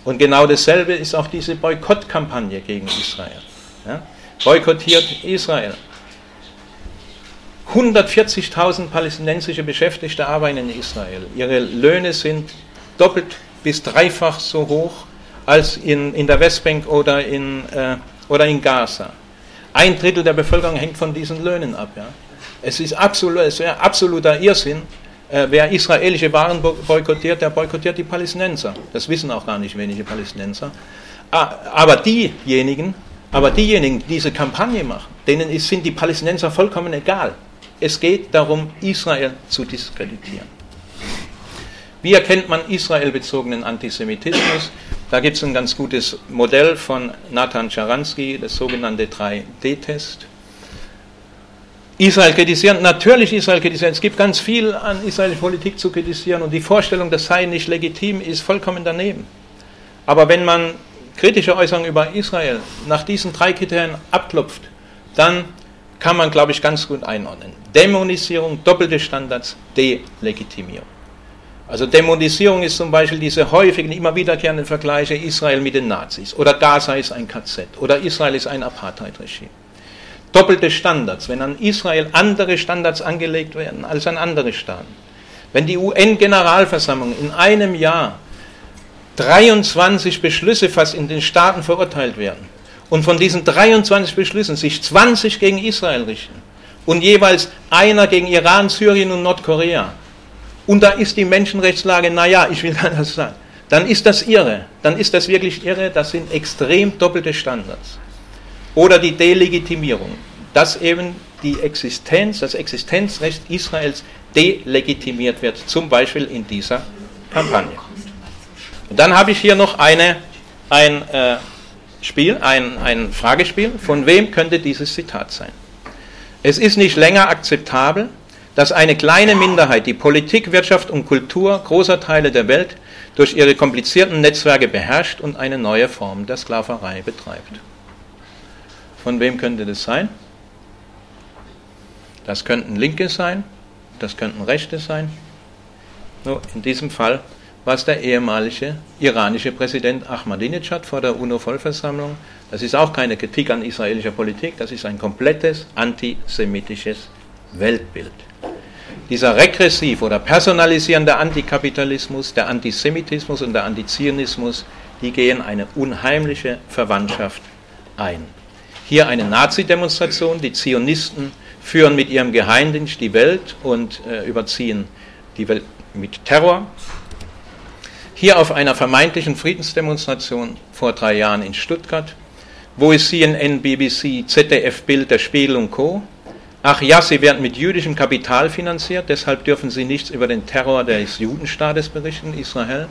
Und genau dasselbe ist auch diese Boykottkampagne gegen Israel. Ja? Boykottiert Israel. 140.000 palästinensische Beschäftigte arbeiten in Israel. Ihre Löhne sind doppelt bis dreifach so hoch als in, in der Westbank oder in, äh, oder in Gaza. Ein Drittel der Bevölkerung hängt von diesen Löhnen ab. Ja? Es ist absolut, es absoluter Irrsinn, äh, wer israelische Waren boykottiert, der boykottiert die Palästinenser. Das wissen auch gar nicht wenige Palästinenser. Ah, aber diejenigen, aber diejenigen, die diese Kampagne machen, denen sind die Palästinenser vollkommen egal. Es geht darum, Israel zu diskreditieren. Wie erkennt man israelbezogenen Antisemitismus? Da gibt es ein ganz gutes Modell von Nathan Scharansky, das sogenannte 3D-Test. Israel kritisieren, natürlich Israel kritisieren. Es gibt ganz viel an israelischer Politik zu kritisieren und die Vorstellung, das sei nicht legitim, ist vollkommen daneben. Aber wenn man kritische Äußerungen über Israel nach diesen drei Kriterien abklopft, dann kann man, glaube ich, ganz gut einordnen. Dämonisierung, doppelte Standards, Delegitimierung. Also Dämonisierung ist zum Beispiel diese häufigen, immer wiederkehrenden Vergleiche Israel mit den Nazis oder Gaza ist ein KZ oder Israel ist ein Apartheid-Regime doppelte Standards, wenn an Israel andere Standards angelegt werden als an andere Staaten, wenn die UN-Generalversammlung in einem Jahr 23 Beschlüsse fast in den Staaten verurteilt werden und von diesen 23 Beschlüssen sich 20 gegen Israel richten und jeweils einer gegen Iran, Syrien und Nordkorea, und da ist die Menschenrechtslage, naja, ich will das sagen, dann ist das irre, dann ist das wirklich irre, das sind extrem doppelte Standards oder die Delegitimierung, dass eben die Existenz, das Existenzrecht Israels delegitimiert wird, zum Beispiel in dieser Kampagne. Und dann habe ich hier noch eine, ein äh, Spiel, ein, ein Fragespiel. Von wem könnte dieses Zitat sein? Es ist nicht länger akzeptabel, dass eine kleine Minderheit die Politik, Wirtschaft und Kultur großer Teile der Welt durch ihre komplizierten Netzwerke beherrscht und eine neue Form der Sklaverei betreibt. Von wem könnte das sein? Das könnten Linke sein, das könnten Rechte sein. So, in diesem Fall war es der ehemalige iranische Präsident Ahmadinejad vor der UNO-Vollversammlung. Das ist auch keine Kritik an israelischer Politik, das ist ein komplettes antisemitisches Weltbild. Dieser regressiv oder personalisierende Antikapitalismus, der Antisemitismus und der Antizionismus, die gehen eine unheimliche Verwandtschaft ein. Hier eine Nazi-Demonstration. Die Zionisten führen mit ihrem Geheimdienst die Welt und äh, überziehen die Welt mit Terror. Hier auf einer vermeintlichen Friedensdemonstration vor drei Jahren in Stuttgart. Wo ist CNN, BBC, ZDF, Bild, der Spiegel und Co.? Ach ja, sie werden mit jüdischem Kapital finanziert, deshalb dürfen sie nichts über den Terror des Judenstaates berichten, Israel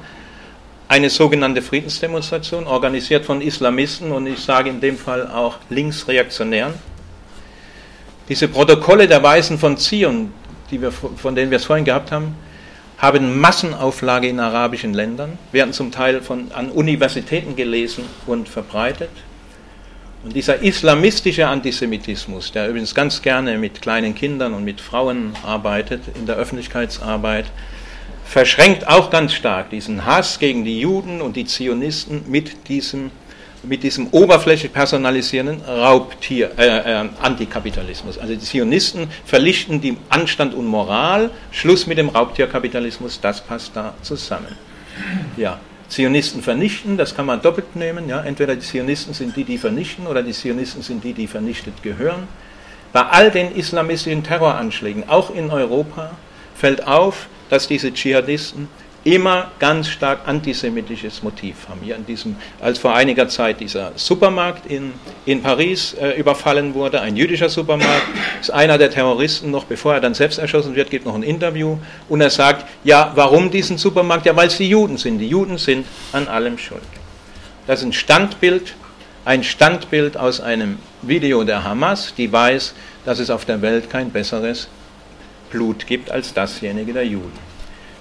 eine sogenannte Friedensdemonstration, organisiert von Islamisten und ich sage in dem Fall auch Linksreaktionären. Diese Protokolle der Weisen von Zion, die wir, von denen wir es vorhin gehabt haben, haben Massenauflage in arabischen Ländern, werden zum Teil von, an Universitäten gelesen und verbreitet. Und dieser islamistische Antisemitismus, der übrigens ganz gerne mit kleinen Kindern und mit Frauen arbeitet, in der Öffentlichkeitsarbeit, verschränkt auch ganz stark diesen Hass gegen die Juden und die Zionisten mit diesem, mit diesem oberflächlich personalisierenden Raubtier, äh, äh, Antikapitalismus. Also die Zionisten verlichten die Anstand und Moral, Schluss mit dem Raubtierkapitalismus, das passt da zusammen. Ja. Zionisten vernichten, das kann man doppelt nehmen. Ja? Entweder die Zionisten sind die, die vernichten, oder die Zionisten sind die, die vernichtet gehören. Bei all den islamistischen Terroranschlägen, auch in Europa, fällt auf, dass diese Dschihadisten immer ganz stark antisemitisches Motiv haben. Hier in diesem, als vor einiger Zeit dieser Supermarkt in, in Paris äh, überfallen wurde, ein jüdischer Supermarkt, ist einer der Terroristen noch, bevor er dann selbst erschossen wird, gibt noch ein Interview und er sagt, ja, warum diesen Supermarkt? Ja, weil es die Juden sind. Die Juden sind an allem schuld. Das ist ein Standbild, ein Standbild aus einem Video der Hamas, die weiß, dass es auf der Welt kein besseres Blut gibt als dasjenige der Juden.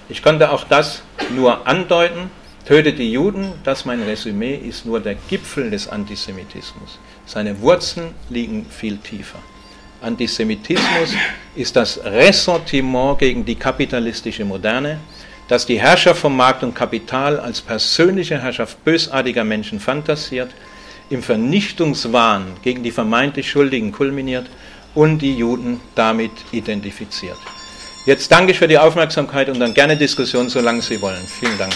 Ich konnte auch das nur andeuten. Tötet die Juden, das mein Resümee ist nur der Gipfel des Antisemitismus. Seine Wurzeln liegen viel tiefer. Antisemitismus ist das Ressentiment gegen die kapitalistische Moderne, das die Herrscher vom Markt und Kapital als persönliche Herrschaft bösartiger Menschen fantasiert, im Vernichtungswahn gegen die vermeintlich Schuldigen kulminiert und die Juden damit identifiziert. Jetzt danke ich für die Aufmerksamkeit und dann gerne Diskussion, solange Sie wollen. Vielen Dank.